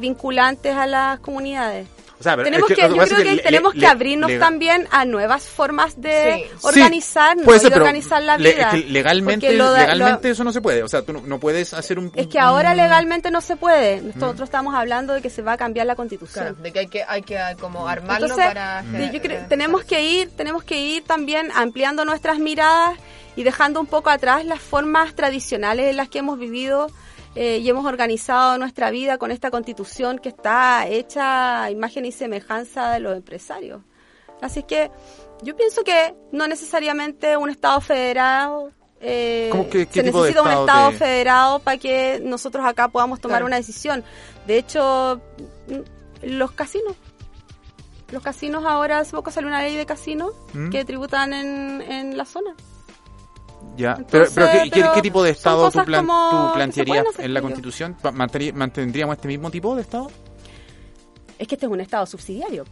vinculantes a las comunidades. O sea, tenemos es que, que yo creo es que, le- tenemos le- que abrirnos le- también a nuevas formas de Sí, organizarnos puede y ser, de organizar la le- vida. es que legalmente, lo de- legalmente lo- eso no se puede. O sea, tú no, no puedes hacer un... es que ahora un- legalmente no se puede. Mm. Nosotros estamos hablando de que se va a cambiar la constitución. Claro, de que hay que, hay que como armarlo Entonces, para... yo creo- tenemos que ir, tenemos que ir también ampliando nuestras miradas y dejando un poco atrás las formas tradicionales en las que hemos vivido eh, y hemos organizado nuestra vida con esta constitución que está hecha a imagen y semejanza de los empresarios. Así que yo pienso que no necesariamente un Estado federado eh, ¿Cómo que- qué se de necesita un Estado te- federado para que nosotros acá podamos tomar Claro. una decisión. De hecho, mm, los casinos. Los casinos ahora, hace poco salió una ley de casinos ¿Mm? que tributan en, en la zona. Ya, pero, Entonces, pero ¿qué, qué- pero qué tipo de Estado tú, plan- tú plantearías en la. Constitución? ¿Mantendríamos este mismo tipo de Estado? Es que este es un Estado subsidiario.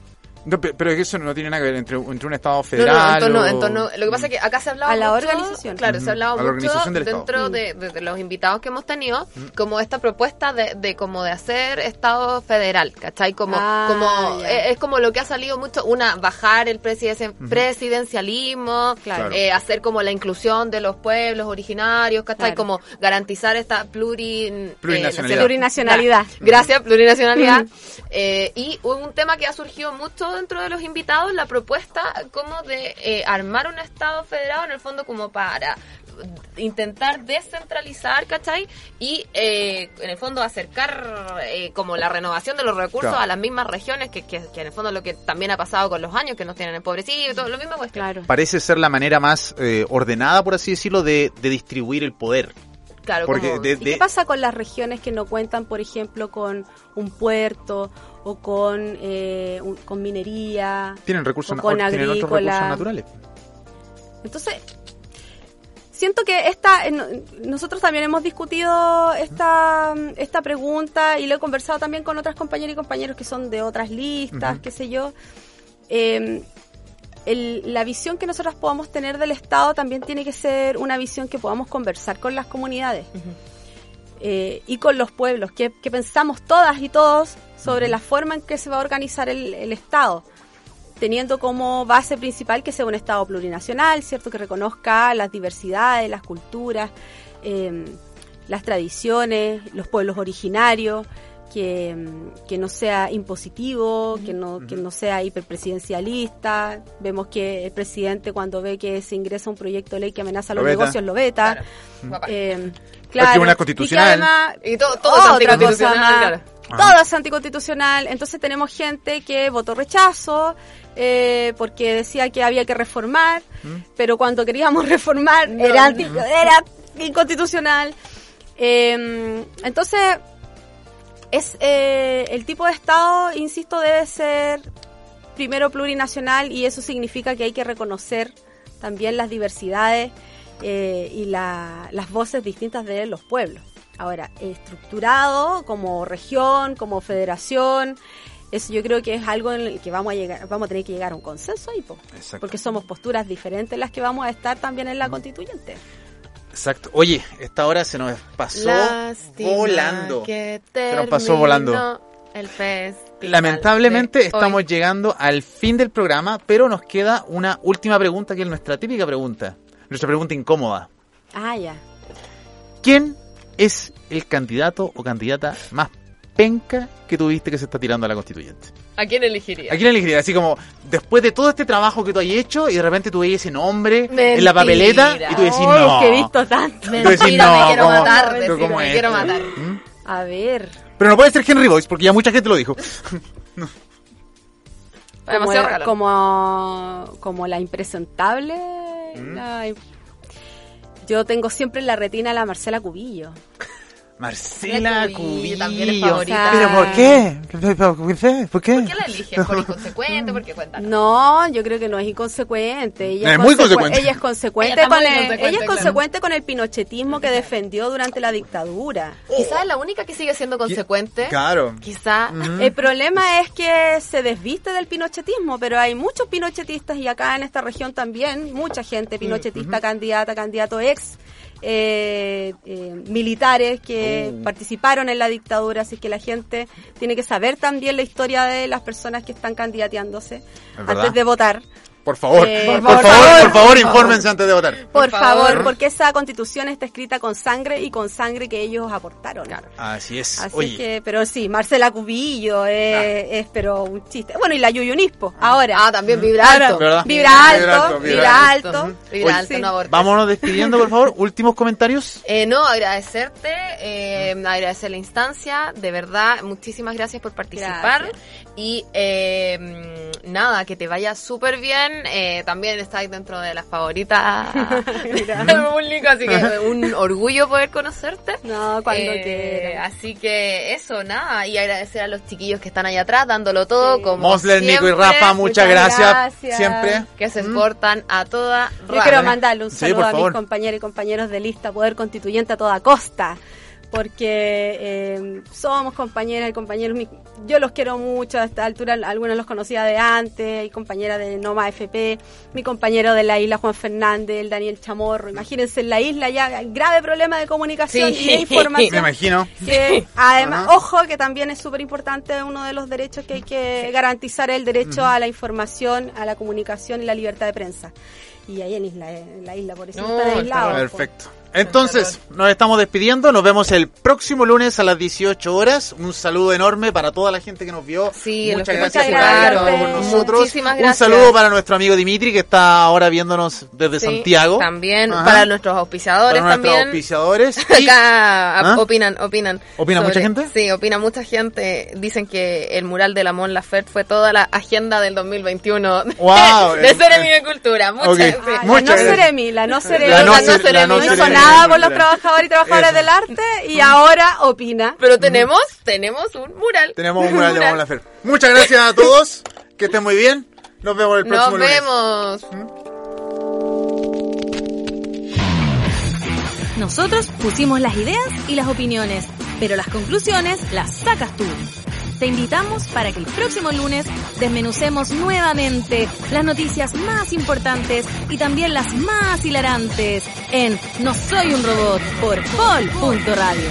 No, pe- pero es que eso no tiene nada que ver entre, entre un Estado No, federal no, en torno, o- en torno- lo que pasa es que acá se ha hablado A la mucho, organización. Claro, se hablado a la mucho organización del dentro de, de- de los invitados que hemos tenido, como esta propuesta de, de como de hacer Estado federal, ¿cachai? Como, Ah, como ya. eh, es como lo que ha salido mucho, una, bajar el presiden- presidencialismo, Claro. eh, hacer como la inclusión de los pueblos originarios, ¿cachai? Claro. Como garantizar esta pluri, eh, Plurinacionalidad. Plurinacionalidad. Gracias, plurinacionalidad. Eh, y un tema que ha surgido mucho dentro de los invitados, la propuesta como de eh, armar un Estado federado en el fondo como para intentar descentralizar, ¿cachai? Y eh, en el fondo acercar eh, como la renovación de los recursos Claro. a las mismas regiones, que, que, que en el fondo lo que también ha pasado con los años, que nos tienen empobrecidos, todo lo mismo cuestión. Claro. Parece ser la manera más eh, ordenada, por así decirlo, de, de distribuir el poder. Claro, Porque como- de- ¿Y qué pasa con las regiones que no cuentan, por ejemplo, con un puerto o con, eh, un- con minería? Tienen recursos, o con tienen otros recursos naturales. Entonces, siento que esta, eh, no- nosotros también hemos discutido esta, esta pregunta y lo he conversado también con otras compañeras y compañeros que son de otras listas, Ujú. qué sé yo. Eh, el- la visión que nosotros podamos tener del Estado también tiene que ser una visión que podamos conversar con las comunidades eh, y con los pueblos, que, que pensamos todas y todos sobre la forma en que se va a organizar el, el Estado, teniendo como base principal que sea un Estado plurinacional, ¿cierto? Que reconozca las diversidades, las culturas, eh, las tradiciones, los pueblos originarios, que, que no sea impositivo, que no, que no sea hiperpresidencialista. Vemos que el presidente cuando ve que se ingresa un proyecto de ley que amenaza Lo los veta. negocios lo veta. Guapa. Eh, El claro, Tribunal y Constitucional. además- Y todo, todo es otra anticonstitucional, claro. Todo es anticonstitucional. Entonces tenemos gente que votó rechazo eh, porque decía que había que reformar, pero cuando queríamos [laughs] reformar No. era, anti- era inconstitucional. Eh, entonces, es eh, el tipo de Estado, insisto, debe ser primero plurinacional y eso significa que hay que reconocer también las diversidades eh, y la- las voces distintas de los pueblos. Ahora, estructurado como región, como federación, eso yo creo que es algo en el que vamos a llegar, vamos a tener que llegar a un consenso ahí, po, porque somos posturas diferentes las que vamos a estar también en la constituyente. Exacto. Oye, esta hora se nos pasó Lástima volando. que Se nos pasó volando. terminó El festival Lamentablemente estamos hoy. llegando al fin del programa, pero nos queda una última pregunta que es nuestra típica pregunta, nuestra pregunta incómoda. Ah, ya. ¿Quién es el candidato o candidata más penca que tuviste que se está tirando a la constituyente? ¿A quién elegiría? ¿A quién elegirías? Así como, después de todo este trabajo que tú has hecho y de repente tú veías ese nombre en Mentira. la papeleta y tú decís, Ay, no. es que he visto tanto. Tú decís, Mentira, no, me quiero ¿cómo- matar, decir, cómo me es quiero matar. ¿Mm? A ver. Pero no puede ser Henry Boyce porque ya mucha gente lo dijo. [laughs] como, Demasiado regalo. como, como la impresentable. Mm. la- yo tengo siempre en la retina a la Marcela Cubillo. Marcela Cubillo, Cubillo. también es favorita. ¿Pero por qué? ¿Por qué? ¿Por qué? ¿Por qué la eliges? ¿Por [laughs] inconsecuente? ¿Por qué cuéntanos? No, yo creo que no es inconsecuente. Ella Es muy consecu- consecuente. Ella es consecuente, con el, consecuente, ella es claro. consecuente con el pinochetismo que defendió durante la dictadura. Quizás es la única que sigue siendo consecuente. Claro. Quizá. El problema es que se desviste del pinochetismo, pero hay muchos pinochetistas y acá en esta región también, mucha gente pinochetista, candidata, candidato ex. Eh, eh, militares que Oh. participaron en la dictadura, así que la gente tiene que saber también la historia de las personas que están candidateándose antes de votar. Por favor, Eh, por, por favor, favor. por favor, infórmense antes de votar. Por, favor, favor. porque esa constitución está escrita con sangre y con sangre que ellos aportaron. Así es. Así Oye, que, pero sí, Marcela Cubillo eh, es, pero un chiste. Bueno, y la Yuyunispo, ahora. Ah, también vibra alto. ¿Verdad? Vibra Vibra alto, alto, vibra vibra alto. Vibra Oye, alto, no abortes. vámonos despidiendo, por favor. [laughs] Últimos comentarios. Eh, no, agradecerte, eh, agradecer la instancia, de verdad, muchísimas gracias por participar Gracias. Y eh, mm, nada, que te vaya súper bien, eh, también estás dentro de las favoritas [laughs] del público, así que un orgullo poder conocerte. No, cuando Eh. Así que eso, nada, y agradecer a los chiquillos que están allá atrás dándolo todo, Sí. como Mosler, Nico y siempre, Rafa, muchas muchas gracias. gracias. Siempre. que se esforzan a toda Yo raja. quiero mandarle un saludo a mis compañeros y compañeros de lista Poder Constituyente a toda costa. Porque eh, somos compañeras y compañeros. mi- Yo los quiero mucho a esta altura. Algunos los conocía de antes. Hay compañera de Noma FP. Mi compañero de la isla, Juan Fernández, el Daniel Chamorro. Imagínense en la isla ya hay grave problema de comunicación Sí. y de información. [laughs] Me imagino. Que además, ojo, que también es súper importante, uno de los derechos que hay que garantizar el derecho a la información, a la comunicación y la libertad de prensa. Y ahí en, isla, en la isla, por eso No, está está aislado. Perfecto. Entonces, nos estamos despidiendo. Nos vemos el próximo lunes a las 18 horas. Un saludo enorme para toda la gente que nos vio. Sí, Muchas gracias por con Muchísimas nosotros. Muchísimas Un gracias. saludo para nuestro amigo Dimitri que está ahora viéndonos desde Sí, Santiago. También, Ajá. para nuestros auspiciadores Para nuestros también. auspiciadores. [laughs] Y- Acá ¿Ah? opinan, opinan. ¿Opina mucha gente? Sí, opina mucha gente. Dicen que el mural de la Mon Laferte fue toda la agenda del 2021 [laughs] de, Wow. de Seremi de Cultura. Muchas, Ok. sí. Ah, Muchas la no gracias. Ceremi, la no Ceremi. La no Ceremi nada por los trabajadores y trabajadoras del arte y ahora opina. Pero tenemos, tenemos un mural. Tenemos un mural de Mon Laferte. Muchas gracias a todos. Que estén muy bien. Nos vemos el próximo Nos lunes. vemos. Nosotros pusimos las ideas y las opiniones, pero las conclusiones las sacas tú. Te invitamos para que el próximo lunes desmenucemos nuevamente las noticias más importantes y también las más hilarantes en No Soy un Robot por Pol.radio.